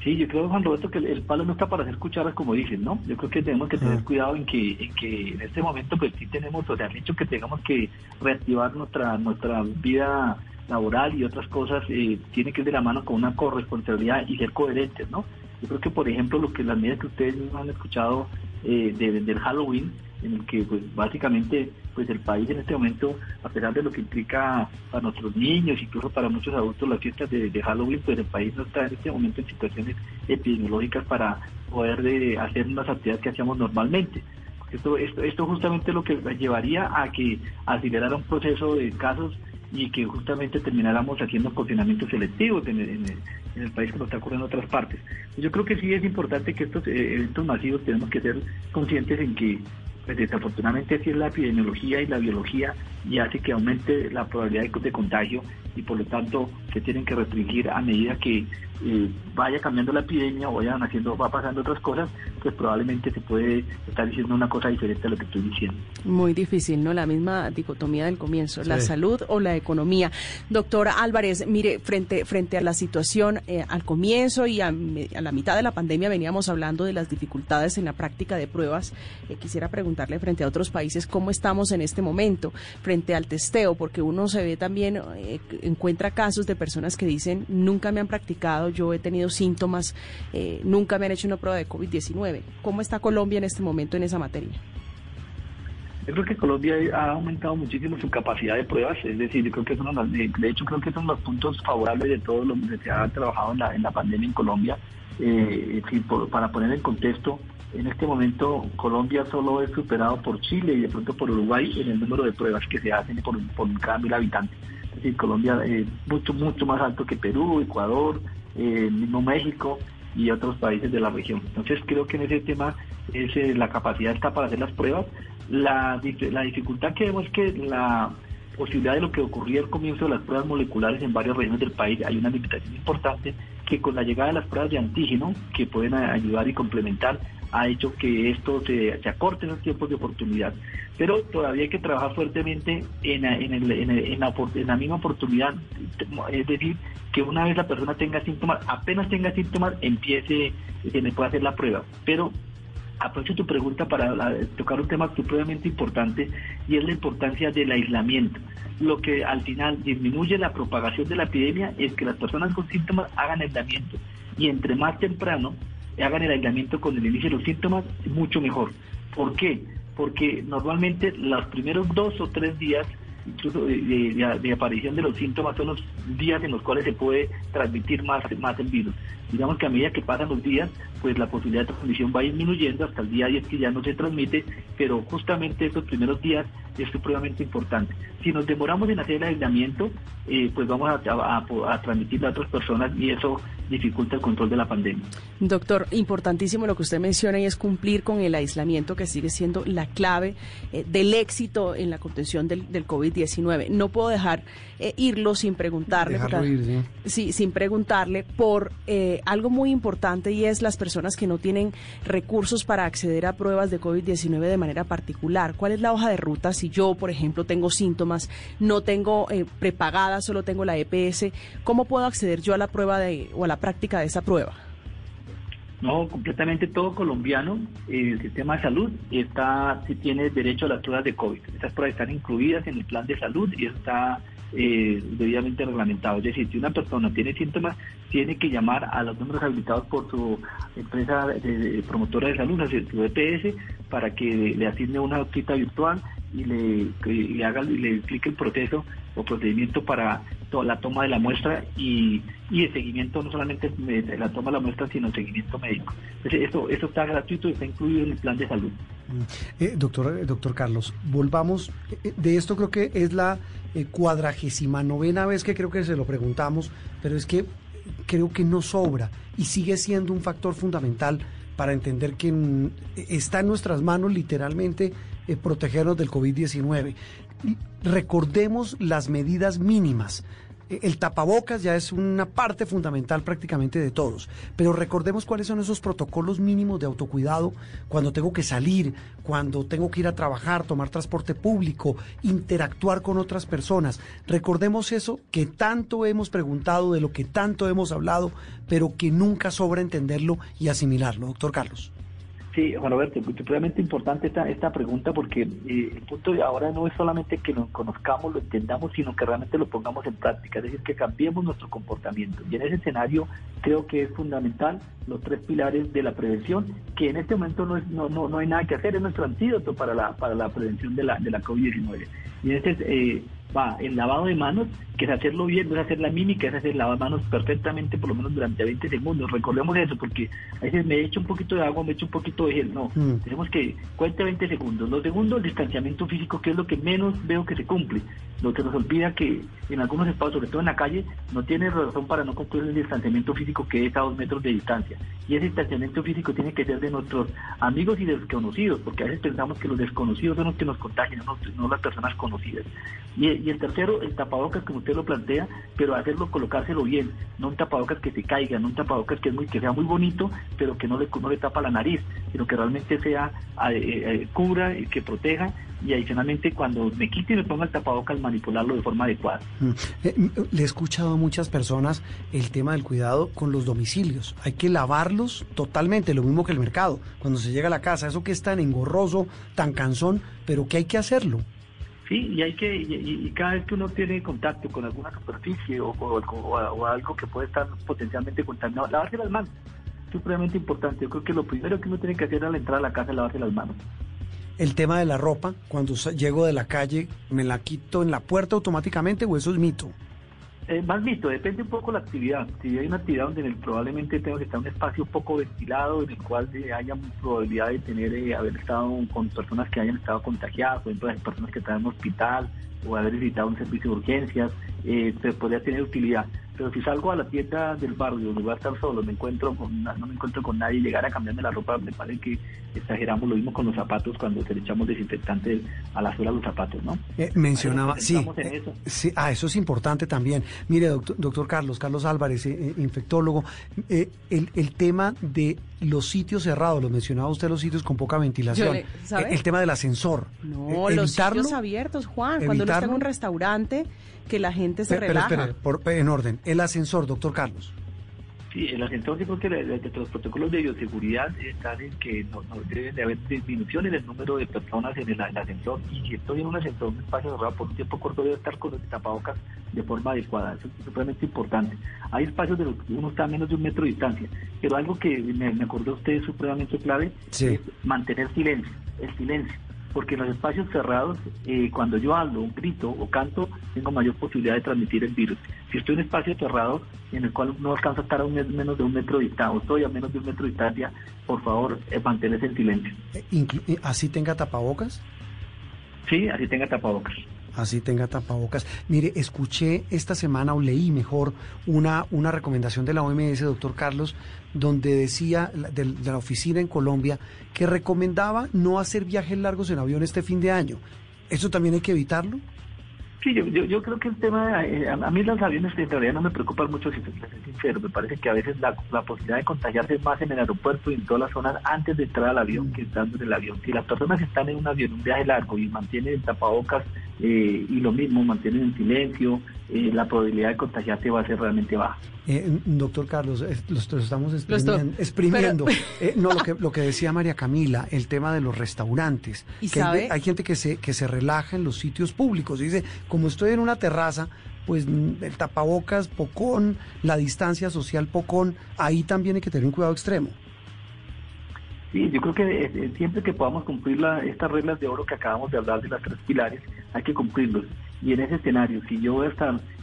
Sí, yo creo, Juan Roberto, que el palo no está para hacer cucharas, como dicen, ¿no? Yo creo que tenemos que tener cuidado en que, en que en este momento, pues sí tenemos, o sea, han dicho que tengamos que reactivar nuestra, nuestra vida laboral y otras cosas, eh, tiene que ir de la mano con una corresponsabilidad y ser coherentes, ¿no? Yo creo que, por ejemplo, lo que las medidas que ustedes han escuchado eh, del Halloween, en el que pues básicamente pues el país en este momento, a pesar de lo que implica para nuestros niños, incluso para muchos adultos las fiestas de, Halloween, pues el país no está en este momento en situaciones epidemiológicas para poder de hacer unas actividades que hacíamos normalmente. Esto, esto, esto justamente lo que llevaría a que acelerara un proceso de casos y que justamente termináramos haciendo confinamientos selectivos en el, país que no está ocurriendo en otras partes. Yo creo que sí es importante que estos eh, eventos masivos tenemos que ser conscientes en que pues desafortunadamente así es la epidemiología y la biología y hace que aumente la probabilidad de, contagio y por lo tanto se tienen que restringir a medida que eh, vaya cambiando la epidemia o vayan haciendo, va pasando otras cosas, pues probablemente se puede estar diciendo una cosa diferente a lo que estoy diciendo. Muy difícil, ¿no? La misma dicotomía del comienzo, la salud o la economía. Doctora Álvarez, mire, frente, frente a la situación eh, al comienzo y a, la mitad de la pandemia veníamos hablando de las dificultades en la práctica de pruebas. Eh, quisiera preguntarle frente a otros países cómo estamos en este momento frente al testeo, porque uno se ve también, eh, encuentra casos de personas que dicen, nunca me han practicado, yo he tenido síntomas, eh, nunca me han hecho una prueba de COVID-19. ¿Cómo está Colombia en este momento en esa materia? Yo creo que Colombia ha aumentado muchísimo su capacidad de pruebas, es decir, yo creo que son de hecho creo que son los puntos favorables de todo lo que se ha trabajado en la, pandemia en Colombia. Eh, para poner en contexto, en este momento Colombia solo es superado por Chile y de pronto por Uruguay en el número de pruebas que se hacen por, cada mil habitantes. Es decir, Colombia es mucho, mucho más alto que Perú, Ecuador, eh, mismo México y otros países de la región. Entonces creo que en ese tema es, eh, la capacidad está para hacer las pruebas. La, la dificultad que vemos es que la posibilidad de lo que ocurría al comienzo de las pruebas moleculares en varias regiones del país, hay una limitación importante que con la llegada de las pruebas de antígeno, que pueden ayudar y complementar, ha hecho que esto se, se acorte los tiempos de oportunidad. Pero todavía hay que trabajar fuertemente en, en, el, en la misma oportunidad, es decir, que una vez la persona tenga síntomas, apenas tenga síntomas, empiece, se le puede hacer la prueba. Pero aprovecho tu pregunta para tocar un tema supremamente importante y es la importancia del aislamiento. Lo que al final disminuye la propagación de la epidemia es que las personas con síntomas hagan aislamiento y entre más temprano hagan el aislamiento con el inicio de los síntomas, mucho mejor. ¿Por qué? Porque normalmente los primeros dos o tres días incluso de, aparición de los síntomas son los días en los cuales se puede transmitir más, más el virus. Digamos que a medida que pasan los días, pues la posibilidad de transmisión va disminuyendo hasta el día 10 que ya no se transmite, pero justamente estos primeros días es supremamente importante. Si nos demoramos en hacer el aislamiento, eh, pues vamos a, transmitir a otras personas y eso dificulta el control de la pandemia. Doctor, importantísimo lo que usted menciona y es cumplir con el aislamiento que sigue siendo la clave eh, del éxito en la contención del, del COVID-19. No puedo dejar eh, irlo sin preguntarle, sí. sin preguntarle por algo muy importante y es las personas que no tienen recursos para acceder a pruebas de COVID-19 de manera particular. ¿Cuál es la hoja de ruta si yo, por ejemplo, tengo síntomas, no tengo eh, prepagada, solo tengo la EPS? ¿Cómo puedo acceder yo a la prueba de, o a la práctica de esa prueba? No, completamente todo colombiano, el sistema de salud está, si tiene derecho a las pruebas de COVID. Estas pruebas están incluidas en el plan de salud y está eh, debidamente reglamentado. Es decir, si una persona tiene síntomas, tiene que llamar a los números habilitados por su empresa de, promotora de salud, su EPS, para que le asigne una cita virtual y le, le haga y le explique el proceso o procedimiento para la toma de la muestra y, y el seguimiento, no solamente de la toma de la muestra, sino el seguimiento médico. esto, esto está gratuito y está incluido en el plan de salud. Eh, doctor, eh, doctor Carlos, volvamos, eh, de esto creo que es la cuadragésima novena vez que creo que se lo preguntamos, pero es que creo que no sobra y sigue siendo un factor fundamental para entender que mm, está en nuestras manos literalmente protegernos del COVID-19. Recordemos las medidas mínimas el tapabocas ya es una parte fundamental prácticamente de todos, pero recordemos cuáles son esos protocolos mínimos de autocuidado cuando tengo que salir, cuando tengo que ir a trabajar, tomar transporte público, interactuar con otras personas. Recordemos eso que tanto hemos preguntado, de lo que tanto hemos hablado, pero que nunca sobra entenderlo y asimilarlo, doctor Carlos. Sí, Juan Roberto, es supremamente importante esta, esta pregunta porque eh, el punto de ahora no es solamente que nos conozcamos, lo entendamos, sino que realmente lo pongamos en práctica, es decir, que cambiemos nuestro comportamiento. Y en ese escenario creo que es fundamental los tres pilares de la prevención, que en este momento no, es, no, no, no hay nada que hacer, es nuestro antídoto para la, para la prevención de la, de la COVID-19. Y en este eh, va el lavado de manos, que es hacerlo bien, no es hacer la mímica, es hacer lavar manos perfectamente, por lo menos durante 20 segundos. Recordemos eso, porque a veces me echo un poquito de agua, me echo un poquito de gel. No, Mm. tenemos que cuente 20 segundos. Lo segundo, el distanciamiento físico, que es lo que menos veo que se cumple. Lo que nos olvida que en algunos espacios, sobre todo en la calle, no tiene razón para no cumplir el distanciamiento físico que es a dos metros de distancia. Y ese distanciamiento físico tiene que ser de nuestros amigos y desconocidos, porque a veces pensamos que los desconocidos son los que nos contagian, no, no las personas conocidas. Y, y el tercero, el tapabocas, como usted lo plantea, pero hacerlo, colocárselo bien, no un tapabocas que se caiga, no un tapabocas que, es muy, que sea muy bonito, pero que no le, no le tapa la nariz, sino que realmente sea, eh, eh, cubra, y que proteja, y adicionalmente cuando me quite y me ponga el tapabocas, manipularlo de forma adecuada. Mm. Eh, le he escuchado a muchas personas el tema del cuidado con los domicilios. Hay que lavarlos totalmente, lo mismo que el mercado. Cuando se llega a la casa, eso que es tan engorroso, tan cansón, pero que hay que hacerlo. Sí, y hay que y, cada vez que uno tiene contacto con alguna superficie o, o algo- que puede estar potencialmente contaminado, lavarse las manos. Es supremamente importante. Yo creo que lo primero que uno tiene que hacer al entrar a la casa es lavarse las manos. El tema de la ropa, cuando llego de la calle, ¿me la quito en la puerta automáticamente o eso es mito? Eh, más mito, depende un poco la actividad. Si hay una actividad donde probablemente tengo que estar en un espacio poco ventilado, en el cual eh, haya probabilidad de tener eh, haber estado con personas que hayan estado contagiadas, por ejemplo, las personas que están en un hospital o haber visitado un servicio de urgencias, eh, pues, podría tener utilidad. Pero si salgo a la tienda del barrio donde voy a estar solo, me encuentro con, no me encuentro con nadie, llegar a cambiarme la ropa, me parece que exageramos lo mismo con los zapatos cuando se le echamos desinfectante a la suela de los zapatos, ¿no? Eh, mencionaba, sí, en eh, eso. sí, ah, eso es importante también. Mire, doctor, doctor Carlos, Carlos Álvarez, eh, infectólogo, eh, el, el tema de los sitios cerrados, lo mencionaba usted, los sitios con poca ventilación. Eh, el tema del ascensor, No, Eh, los sitios abiertos, Juan. Cuando uno está en un restaurante, que la gente se Pe- pero, relaja. por- en orden, el ascensor, doctor Carlos. Sí, el ascensor yo creo que la- la- de los protocolos de bioseguridad están en que no, no deben de haber disminución en el número de personas en el, el ascensor y si estoy en un ascensor, un espacio cerrado por un tiempo corto, debe estar con el tapabocas de forma adecuada. Eso es supremamente importante. Hay espacios de los que uno está a menos de un metro de distancia, pero algo que me, me acordó usted es supremamente clave Sí. es mantener silencio, el silencio. Porque en los espacios cerrados, eh, cuando yo hablo, grito o canto, tengo mayor posibilidad de transmitir el virus. Si estoy en un espacio cerrado en el cual no alcanzo a estar a un mes- menos de un metro de distancia, o estoy a menos de un metro de distancia, por favor, eh, manténse en silencio. Eh, eh, ¿Así tenga tapabocas? Sí, así tenga tapabocas. Así tenga tapabocas. Mire, escuché esta semana o leí mejor una, una recomendación de la OMS, doctor Carlos, donde decía del- de, la oficina en Colombia que recomendaba no hacer viajes largos en avión este fin de año. ¿Eso también hay que evitarlo? Sí, yo, yo, creo que el tema, eh, a mí los aviones en realidad no me preocupan mucho, si soy sincero, me parece que a veces la, la posibilidad de contagiarse es más en el aeropuerto y en todas las zonas antes de entrar al avión que estando en el avión. Si las personas están en un avión, un viaje largo y mantienen el tapabocas eh, y lo mismo, mantienen en silencio, eh, la probabilidad de contagiarse va a ser realmente baja. Eh, doctor Carlos, es- lo, lo estamos exprimiendo. exprimiendo. pero- Eh, no, lo que, lo que decía María Camila, el tema de los restaurantes. ¿Y que sabe? hay gente que se, que se relaja en los sitios públicos. y Dice, como estoy en una terraza, pues mm, el tapabocas, pocón, la distancia social, pocón, ahí también hay que tener un cuidado extremo. Sí, yo creo que eh, siempre que podamos cumplir la- estas reglas de oro que acabamos de hablar de las tres pilares, hay que cumplirlos. Y en ese escenario, si yo voy a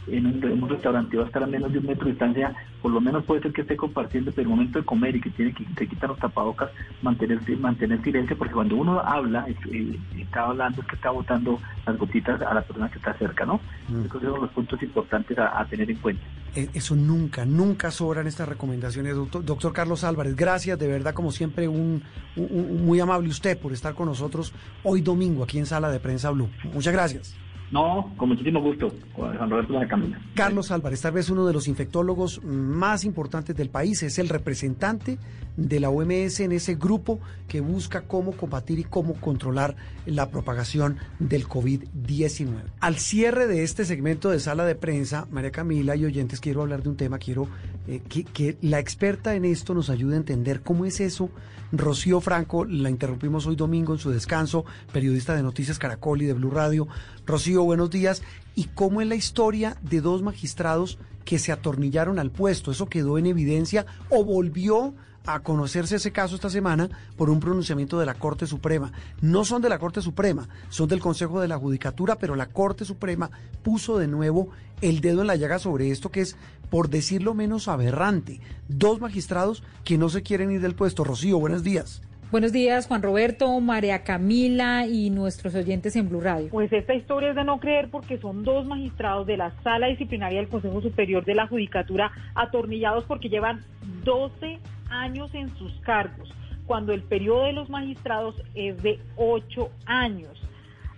en un, en un restaurante, voy a estar a menos de un metro de distancia, por lo menos puede ser que esté compartiendo, pero el momento de comer y que tiene que te quitar los tapabocas, mantener, mantener silencio, porque cuando uno habla, es, eh, está hablando, es que está botando las gotitas a la persona que está cerca, ¿no? Mm. Que son los puntos importantes a- a tener en cuenta. Eh, Eso nunca, nunca sobran estas recomendaciones. Doctor, doctor Carlos Álvarez, gracias de verdad, como siempre, un, un- un- muy amable usted por estar con nosotros hoy domingo aquí en Sala de Prensa Blue. Muchas gracias. No, con muchísimo gusto, Juan Roberto Camila. Carlos Álvarez, tal vez uno de los infectólogos más importantes del país, es el representante de la OMS en ese grupo que busca cómo combatir y cómo controlar la propagación del COVID-19. Al cierre de este segmento de sala de prensa, María Camila y oyentes, quiero hablar de un tema, quiero eh, que, que la experta en esto nos ayude a entender cómo es eso. Rocío Franco, la interrumpimos hoy domingo en su descanso, periodista de Noticias Caracol y de Blue Radio. Rocío, buenos días. ¿Y cómo es la historia de dos magistrados que se atornillaron al puesto? ¿Eso quedó en evidencia o volvió a conocerse ese caso esta semana por un pronunciamiento de la Corte Suprema. No son de la Corte Suprema, son del Consejo de la Judicatura, pero la Corte Suprema puso de nuevo el dedo en la llaga sobre esto que es, por decirlo menos, aberrante. Dos magistrados que no se quieren ir del puesto. Rocío, buenos días. Buenos días, Juan Roberto, María Camila y nuestros oyentes en Blue Radio. Pues esta historia es de no creer porque son dos magistrados de la Sala Disciplinaria del Consejo Superior de la Judicatura atornillados porque llevan 12 años en sus cargos, cuando el periodo de los magistrados es de ocho años.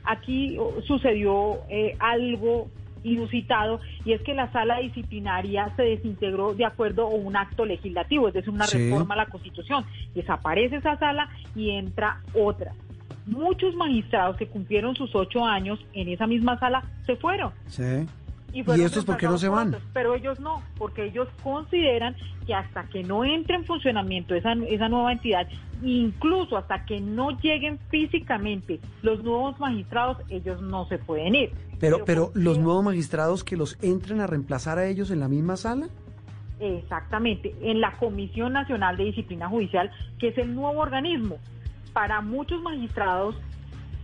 Aquí oh, sucedió eh, algo inusitado y es que la sala disciplinaria se desintegró de acuerdo a un acto legislativo, es decir, una reforma a la Constitución. Desaparece esa sala y entra otra. Muchos magistrados que cumplieron sus ocho años en esa misma sala se fueron. Sí. ¿Y, estos por qué no se van? pero ellos no, porque ellos consideran que hasta que no entre en funcionamiento esa, esa nueva entidad, incluso hasta que no lleguen físicamente los nuevos magistrados, ellos no se pueden ir. Pero, pero, los nuevos magistrados que los entren a reemplazar a ellos en la misma sala. Exactamente, en la Comisión Nacional de Disciplina Judicial, que es el nuevo organismo. Para muchos magistrados,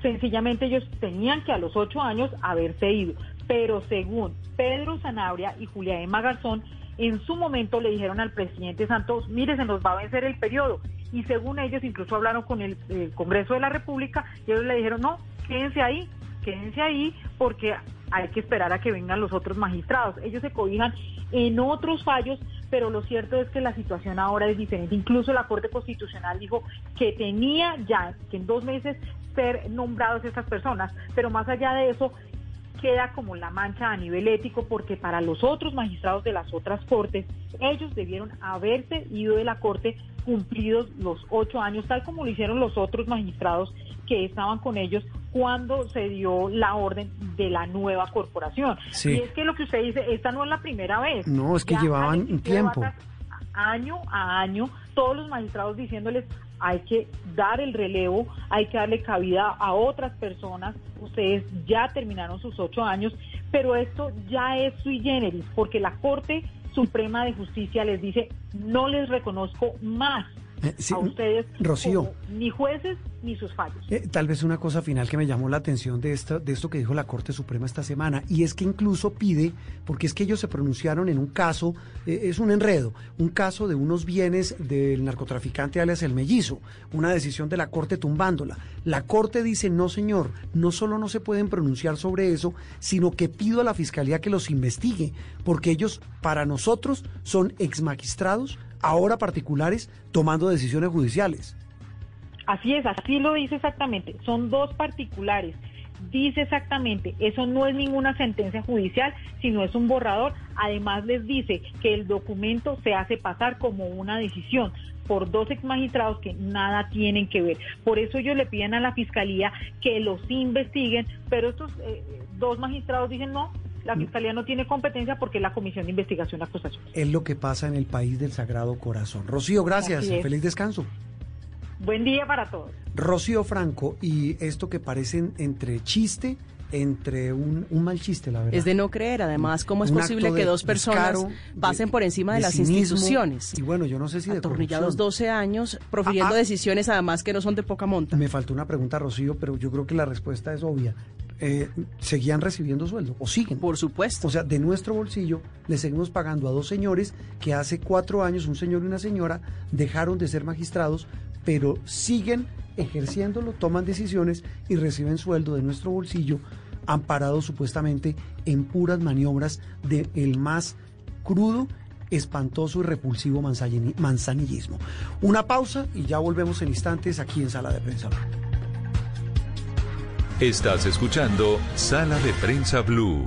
sencillamente ellos tenían que a los ocho años haberse ido pero según Pedro Zanabria y Julia Emma Garzón, en su momento le dijeron al presidente Santos, mire, se nos va a vencer el periodo. Y según ellos, incluso hablaron con el, Congreso de la República y ellos le dijeron, no, quédense ahí, quédense ahí porque hay que esperar a que vengan los otros magistrados. Ellos se cobijan en otros fallos, pero lo cierto es que la situación ahora es diferente. Incluso la Corte Constitucional dijo que tenía ya que en dos meses ser nombrados estas personas, pero más allá de eso, queda como la mancha a nivel ético porque para los otros magistrados de las otras cortes, ellos debieron haberse ido de la corte cumplidos los ocho años, tal como lo hicieron los otros magistrados que estaban con ellos cuando se dio la orden de la nueva corporación. Y es que lo que usted dice, esta no es la primera vez. No, es que llevaban un tiempo. Año a año, todos los magistrados diciéndoles, hay que dar el relevo, hay que darle cabida a otras personas. Ustedes ya terminaron sus ocho años, pero esto ya es sui generis, porque la Corte Suprema de Justicia les dice, no les reconozco más eh, a ustedes Rocío, ni jueces ni sus fallos. Eh, tal vez una cosa final que me llamó la atención de esto, de esto que dijo la Corte Suprema esta semana, y es que incluso pide, porque es que ellos se pronunciaron en un caso, eh, es un enredo, un caso de unos bienes del narcotraficante alias el mellizo, una decisión de la Corte tumbándola. La Corte dice, no señor, no solo no se pueden pronunciar sobre eso, sino que pido a la Fiscalía que los investigue, porque ellos para nosotros son ex magistrados ahora particulares tomando decisiones judiciales. Así es, así lo dice exactamente. Son dos particulares. Dice exactamente, eso no es ninguna sentencia judicial, sino es un borrador. Además les dice que el documento se hace pasar como una decisión por dos ex magistrados que nada tienen que ver. Por eso ellos le piden a la fiscalía que los investiguen, pero estos eh, dos magistrados dicen no, la Fiscalía no tiene competencia porque es la Comisión de Investigación Acusación. Es lo que pasa en el país del Sagrado Corazón. Rocío, gracias. Feliz descanso. Buen día para todos. Rocío Franco, y esto que parecen entre chiste entre un, mal chiste, la verdad. Es de no creer, además, ¿cómo es posible que dos personas pasen por encima de, las instituciones? Y bueno, yo no sé si de Atornillados 12 años, profiriendo ah, ah. decisiones además que no son de poca monta. Me faltó una pregunta, Rocío, pero yo creo que la respuesta es obvia. Eh, seguían recibiendo sueldo o siguen. Por supuesto. O sea, de nuestro bolsillo le seguimos pagando a dos señores que hace cuatro años, un señor y una señora, dejaron de ser magistrados, pero siguen ejerciéndolo, toman decisiones y reciben sueldo de nuestro bolsillo, amparados supuestamente en puras maniobras del el más crudo espantoso y repulsivo manzanillismo. Una pausa y ya volvemos en instantes aquí en Sala de Prensa. Estás escuchando Sala de Prensa Blue.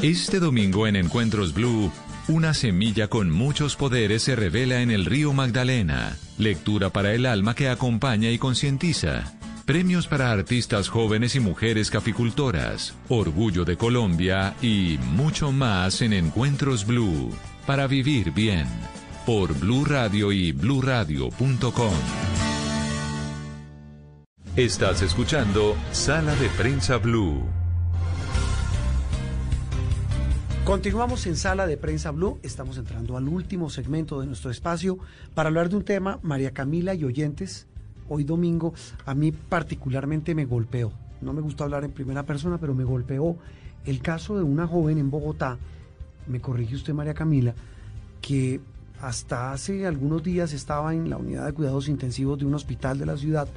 Este domingo en Encuentros Blue, una semilla con muchos poderes se revela en el río Magdalena. Lectura para el alma que acompaña y concientiza. premios para artistas jóvenes y mujeres caficultoras, orgullo de Colombia y mucho más en Encuentros Blue. Para vivir bien. Por Blue Radio y bluradio.com. Estás escuchando Sala de Prensa Blue. Continuamos en Sala de Prensa Blue. Estamos entrando al último segmento de nuestro espacio para hablar de un tema, María Camila y oyentes. Hoy domingo, a mí particularmente me golpeó. No me gusta hablar en primera persona, pero me golpeó el caso de una joven en Bogotá, me corrige usted María Camila, que hasta hace algunos días estaba en la unidad de cuidados intensivos de un hospital de la ciudad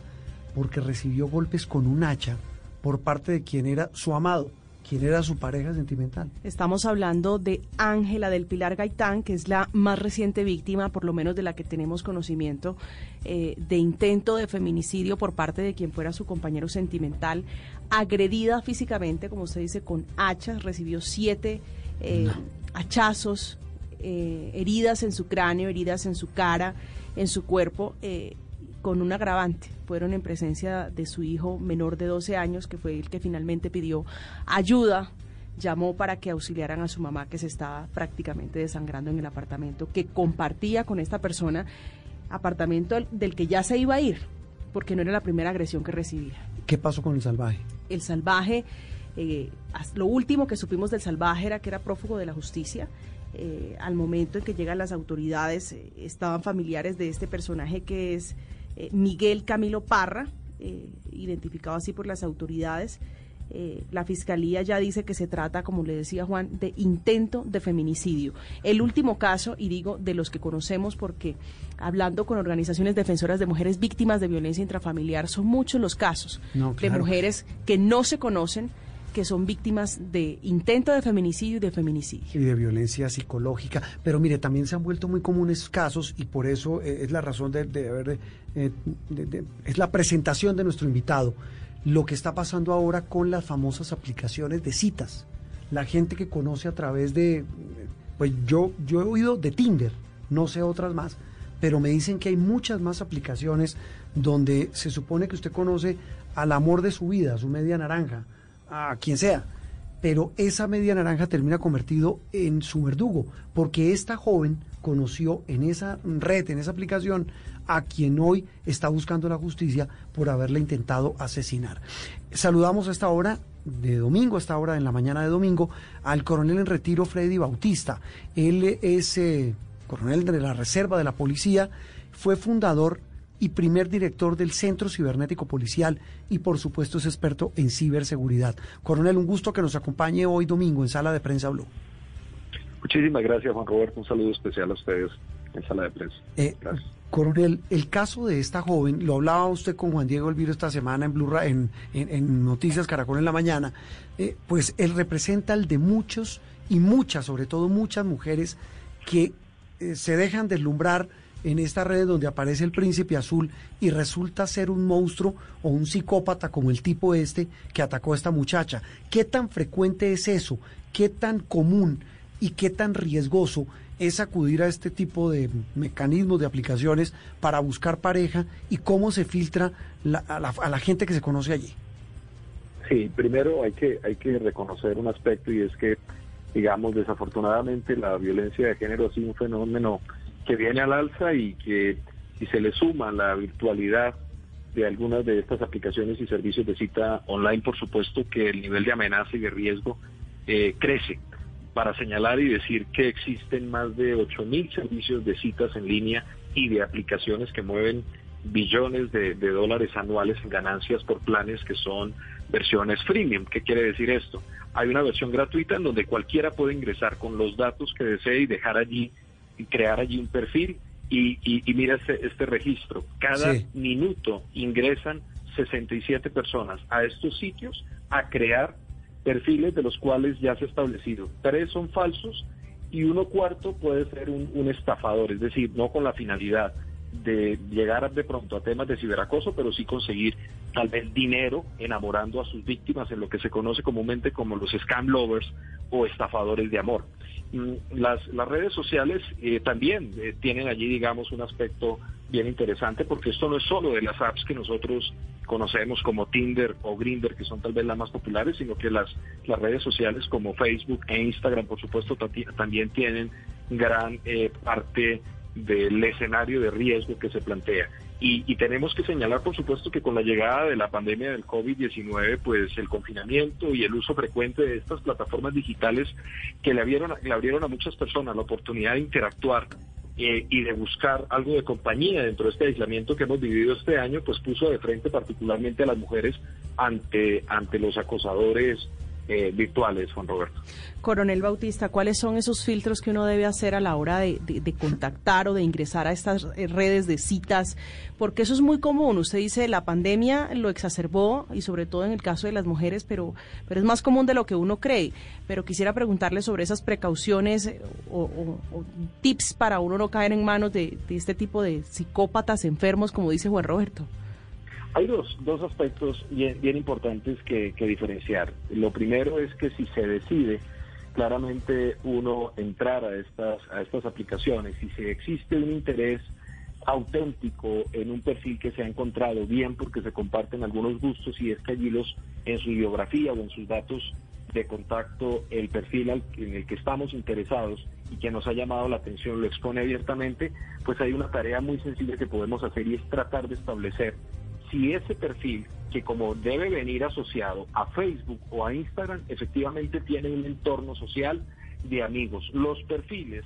porque recibió golpes con un hacha por parte de quien era su amado quién era su pareja sentimental. Estamos hablando de Ángela del Pilar Gaitán, que es la más reciente víctima, por lo menos de la que tenemos conocimiento, eh, de intento de feminicidio por parte de quien fuera su compañero sentimental, agredida físicamente, como usted dice, con hachas, recibió siete eh, hachazos, eh, heridas en su cráneo, heridas en su cara, en su cuerpo con un agravante. Fueron en presencia de su hijo menor de 12 años, que fue el que finalmente pidió ayuda, llamó para que auxiliaran a su mamá que se estaba prácticamente desangrando en el apartamento que compartía con esta persona, apartamento del que ya se iba a ir, porque no era la primera agresión que recibía. ¿Qué pasó con el salvaje? El salvaje, eh, lo último que supimos del salvaje era que era prófugo de la justicia. Eh, al momento en que llegan las autoridades, eh, estaban familiares de este personaje que es eh, Miguel Camilo Parra, eh, identificado así por las autoridades. Eh, la fiscalía ya dice que se trata, como le decía Juan, de intento de feminicidio. El último caso, y digo de los que conocemos porque hablando con organizaciones defensoras de mujeres víctimas de violencia intrafamiliar, son muchos los casos de mujeres que no se conocen que son víctimas de intento de feminicidio y de feminicidio. Y de violencia psicológica. Pero mire, también se han vuelto muy comunes casos y por eso eh, es la razón de, haber, eh, es la presentación de nuestro invitado. Lo que está pasando ahora con las famosas aplicaciones de citas. La gente que conoce a través de, pues yo, yo he oído de Tinder, no sé otras más, pero me dicen que hay muchas más aplicaciones donde se supone que usted conoce al amor de su vida, su media naranja, a quien sea, pero esa media naranja termina convertido en su verdugo, porque esta joven conoció en esa red, en esa aplicación, a quien hoy está buscando la justicia por haberle intentado asesinar. Saludamos a esta hora de domingo, a esta hora en la mañana de domingo, al coronel en retiro Freddy Bautista. Él es eh, coronel de la Reserva de la Policía, fue fundador y primer director del Centro Cibernético Policial y por supuesto es experto en ciberseguridad. Coronel, un gusto que nos acompañe hoy domingo en Sala de Prensa Blue. Muchísimas gracias, Juan Roberto. Un saludo especial a ustedes en Sala de Prensa. Eh, coronel, el caso de esta joven, lo hablaba usted con Juan Diego Elviro esta semana en, Blue, en, en, Noticias Caracol en la mañana, eh, pues él representa el de muchos y muchas, sobre todo muchas mujeres que eh, se dejan deslumbrar en esta red donde aparece el príncipe azul y resulta ser un monstruo o un psicópata como el tipo este que atacó a esta muchacha. ¿Qué tan frecuente es eso? ¿Qué tan común y qué tan riesgoso es acudir a este tipo de mecanismos, de aplicaciones para buscar pareja y cómo se filtra a, la, a la gente que se conoce allí? Sí, primero hay que, hay que reconocer un aspecto y es que, digamos, desafortunadamente la violencia de género ha sido un fenómeno que viene al alza y que si se le suma la virtualidad de algunas de estas aplicaciones y servicios de cita online, por supuesto que el nivel de amenaza y de riesgo eh, crece para señalar y decir que existen más de 8.000 servicios de citas en línea y de aplicaciones que mueven billones de, de, dólares anuales en ganancias por planes que son versiones freemium. ¿Qué quiere decir esto? Hay una versión gratuita en donde cualquiera puede ingresar con los datos que desee y dejar allí crear allí un perfil y, y, mira este, este, registro. Cada minuto ingresan 67 personas a estos sitios a crear perfiles de los cuales ya se ha establecido. Tres son falsos y uno cuarto puede ser un, un estafador, es decir, no con la finalidad de llegar de pronto a temas de ciberacoso, pero sí conseguir tal vez dinero enamorando a sus víctimas en lo que se conoce comúnmente como los scam lovers o estafadores de amor. Mm, las, las redes sociales eh, también eh, tienen allí, digamos, un aspecto bien interesante porque esto no es solo de las apps que nosotros conocemos como Tinder o Grinder, que son tal vez las más populares, sino que las, las redes sociales como Facebook e Instagram, por supuesto, también tienen gran eh, parte del escenario de riesgo que se plantea. Y, tenemos que señalar, por supuesto, que con la llegada de la pandemia del COVID-19, pues el confinamiento y el uso frecuente de estas plataformas digitales que le abrieron, le abrieron a muchas personas la oportunidad de interactuar eh, y de buscar algo de compañía dentro de este aislamiento que hemos vivido este año, pues puso de frente particularmente a las mujeres ante, ante los acosadores eh, virtuales, Juan Roberto. Coronel Bautista, ¿cuáles son esos filtros que uno debe hacer a la hora de, contactar o de ingresar a estas redes de citas? Porque eso es muy común. Usted dice la pandemia lo exacerbó y sobre todo en el caso de las mujeres, pero, pero es más común de lo que uno cree. Pero quisiera preguntarle sobre esas precauciones eh, o, tips para uno no caer en manos de este tipo de psicópatas enfermos, como dice Juan Roberto. Hay dos, dos aspectos bien, importantes que, diferenciar. Lo primero es que si se decide claramente uno entrar a estas, a estas aplicaciones y si existe un interés auténtico en un perfil que se ha encontrado, bien porque se comparten algunos gustos y es que allí los, en su biografía o en sus datos de contacto, el perfil en el que estamos interesados y que nos ha llamado la atención lo expone abiertamente, pues hay una tarea muy sencilla que podemos hacer y es tratar de establecer si ese perfil, que como debe venir asociado a Facebook o a Instagram, efectivamente tiene un entorno social de amigos. Los perfiles,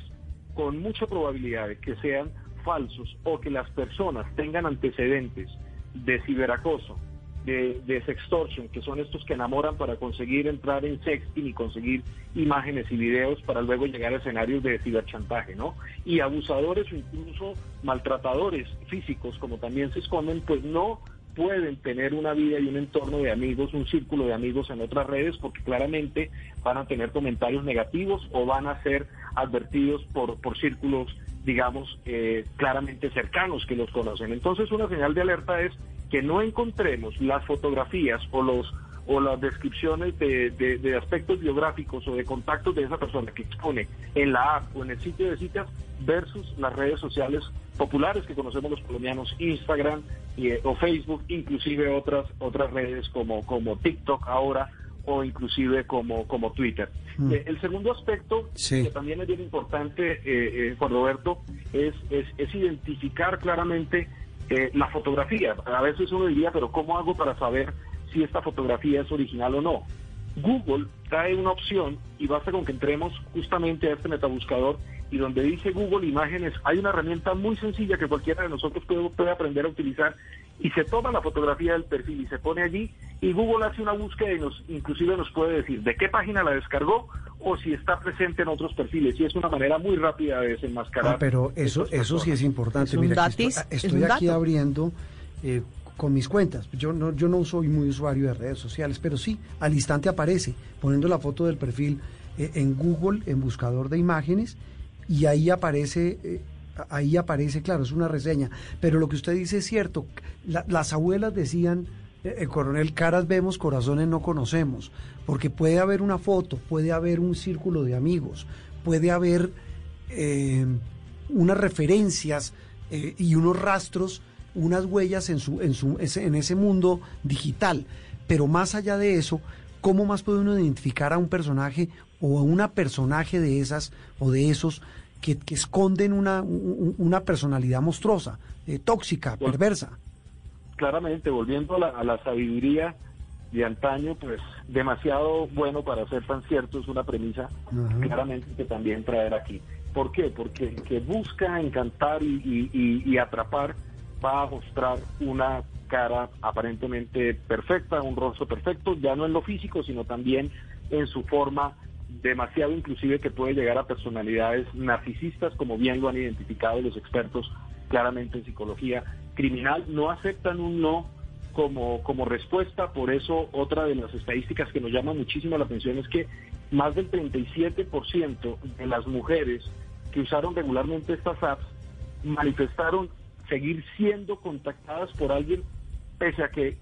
con mucha probabilidad de que sean falsos o que las personas tengan antecedentes de ciberacoso, de, de sextortion, que son estos que enamoran para conseguir entrar en sexting y conseguir imágenes y videos para luego llegar a escenarios de ciberchantaje, ¿no? Y abusadores o incluso maltratadores físicos, como también se esconden, pues no pueden tener una vida y un entorno de amigos, un círculo de amigos en otras redes, porque claramente van a tener comentarios negativos o van a ser advertidos por, por círculos, digamos, eh, claramente cercanos que los conocen. Entonces, una señal de alerta es que no encontremos las fotografías o los o las descripciones de, de, aspectos biográficos o de contactos de esa persona que expone en la app o en el sitio de citas versus las redes sociales populares que conocemos los colombianos, Instagram eh, o Facebook, inclusive otras otras redes como, como TikTok ahora o inclusive como, como Twitter. Mm. Eh, el segundo aspecto, que también es bien importante, eh, Juan Roberto, es, es, es identificar claramente la fotografía. A veces uno diría, pero ¿cómo hago para saber si esta fotografía es original o no. Google trae una opción y basta con que entremos justamente a este metabuscador y donde dice Google Imágenes hay una herramienta muy sencilla que cualquiera de nosotros puede, aprender a utilizar y se toma la fotografía del perfil y se pone allí y Google hace una búsqueda y nos inclusive nos puede decir de qué página la descargó o si está presente en otros perfiles y es una manera muy rápida de desenmascarar. Ah, pero eso eso sí es importante. Mira, estoy, aquí abriendo eh, con mis cuentas. Yo no, yo no soy muy usuario de redes sociales, pero sí, al instante aparece poniendo la foto del perfil eh, en Google, en buscador de imágenes, y ahí aparece, eh, ahí aparece, claro, es una reseña. Pero lo que usted dice es cierto. las abuelas decían, el eh, coronel, caras vemos, corazones no conocemos, porque puede haber una foto, puede haber un círculo de amigos, puede haber unas referencias y unos rastros unas huellas en, su, en, su, en ese mundo digital. Pero más allá de eso, ¿cómo más puede uno identificar a un personaje o a una personaje de esas o de esos que, esconden una, una personalidad monstruosa, eh, tóxica, perversa? Claramente, volviendo a la, sabiduría de antaño, pues demasiado bueno para ser tan cierto es una premisa claramente que también traer aquí. ¿Por qué? Porque que busca encantar y, y atrapar va a mostrar una cara aparentemente perfecta, un rostro perfecto, ya no en lo físico, sino también en su forma demasiado inclusive que puede llegar a personalidades narcisistas, como bien lo han identificado los expertos claramente en psicología criminal, no aceptan un no como, como respuesta, por eso otra de las estadísticas que nos llama muchísimo la atención es que más del 37% de las mujeres que usaron regularmente estas apps manifestaron seguir siendo contactadas por alguien pese a que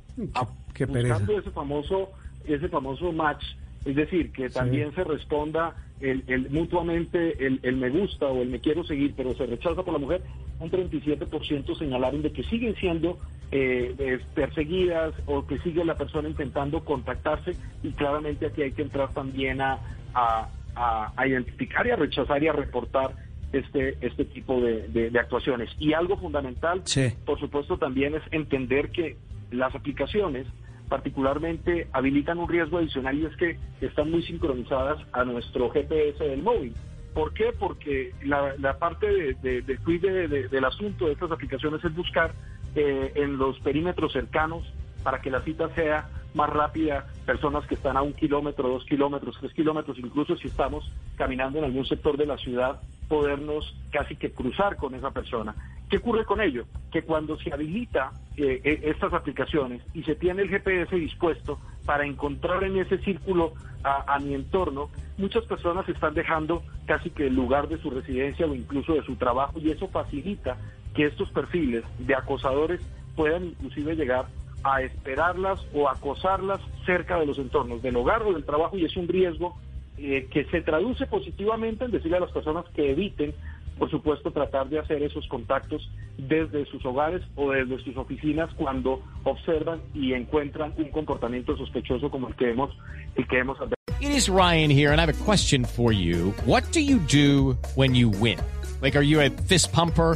buscando ese famoso ese famoso match es decir que también se responda el, mutuamente el, me gusta o el me quiero seguir pero se rechaza por la mujer un 37% señalaron de que siguen siendo eh, perseguidas o que sigue la persona intentando contactarse y claramente aquí hay que entrar también a, a, a, identificar y a rechazar y a reportar este, este tipo de, de, actuaciones. Y algo fundamental, por supuesto, también es entender que las aplicaciones particularmente habilitan un riesgo adicional y es que están muy sincronizadas a nuestro GPS del móvil. ¿Por qué? Porque la, parte de, de, de, del asunto de estas aplicaciones es buscar eh, en los perímetros cercanos para que la cita sea más rápida, personas que están a un kilómetro, dos kilómetros, tres kilómetros, incluso si estamos caminando en algún sector de la ciudad, podernos casi que cruzar con esa persona. ¿Qué ocurre con ello? Que cuando se habilita eh, eh, estas aplicaciones y se tiene el GPS dispuesto para encontrar en ese círculo a, mi entorno, muchas personas están dejando casi que el lugar de su residencia o incluso de su trabajo y eso facilita que estos perfiles de acosadores puedan inclusive llegar a esperarlas o acosarlas cerca de los entornos del hogar o del trabajo y es un riesgo eh, que se traduce positivamente en decirle a las personas que eviten, por supuesto, tratar de hacer esos contactos desde sus hogares o desde sus oficinas cuando observan y encuentran un comportamiento sospechoso como el que hemos el que hemos It is Ryan here and I have a question for you. What do you do when you win? Like are you a fist pumper?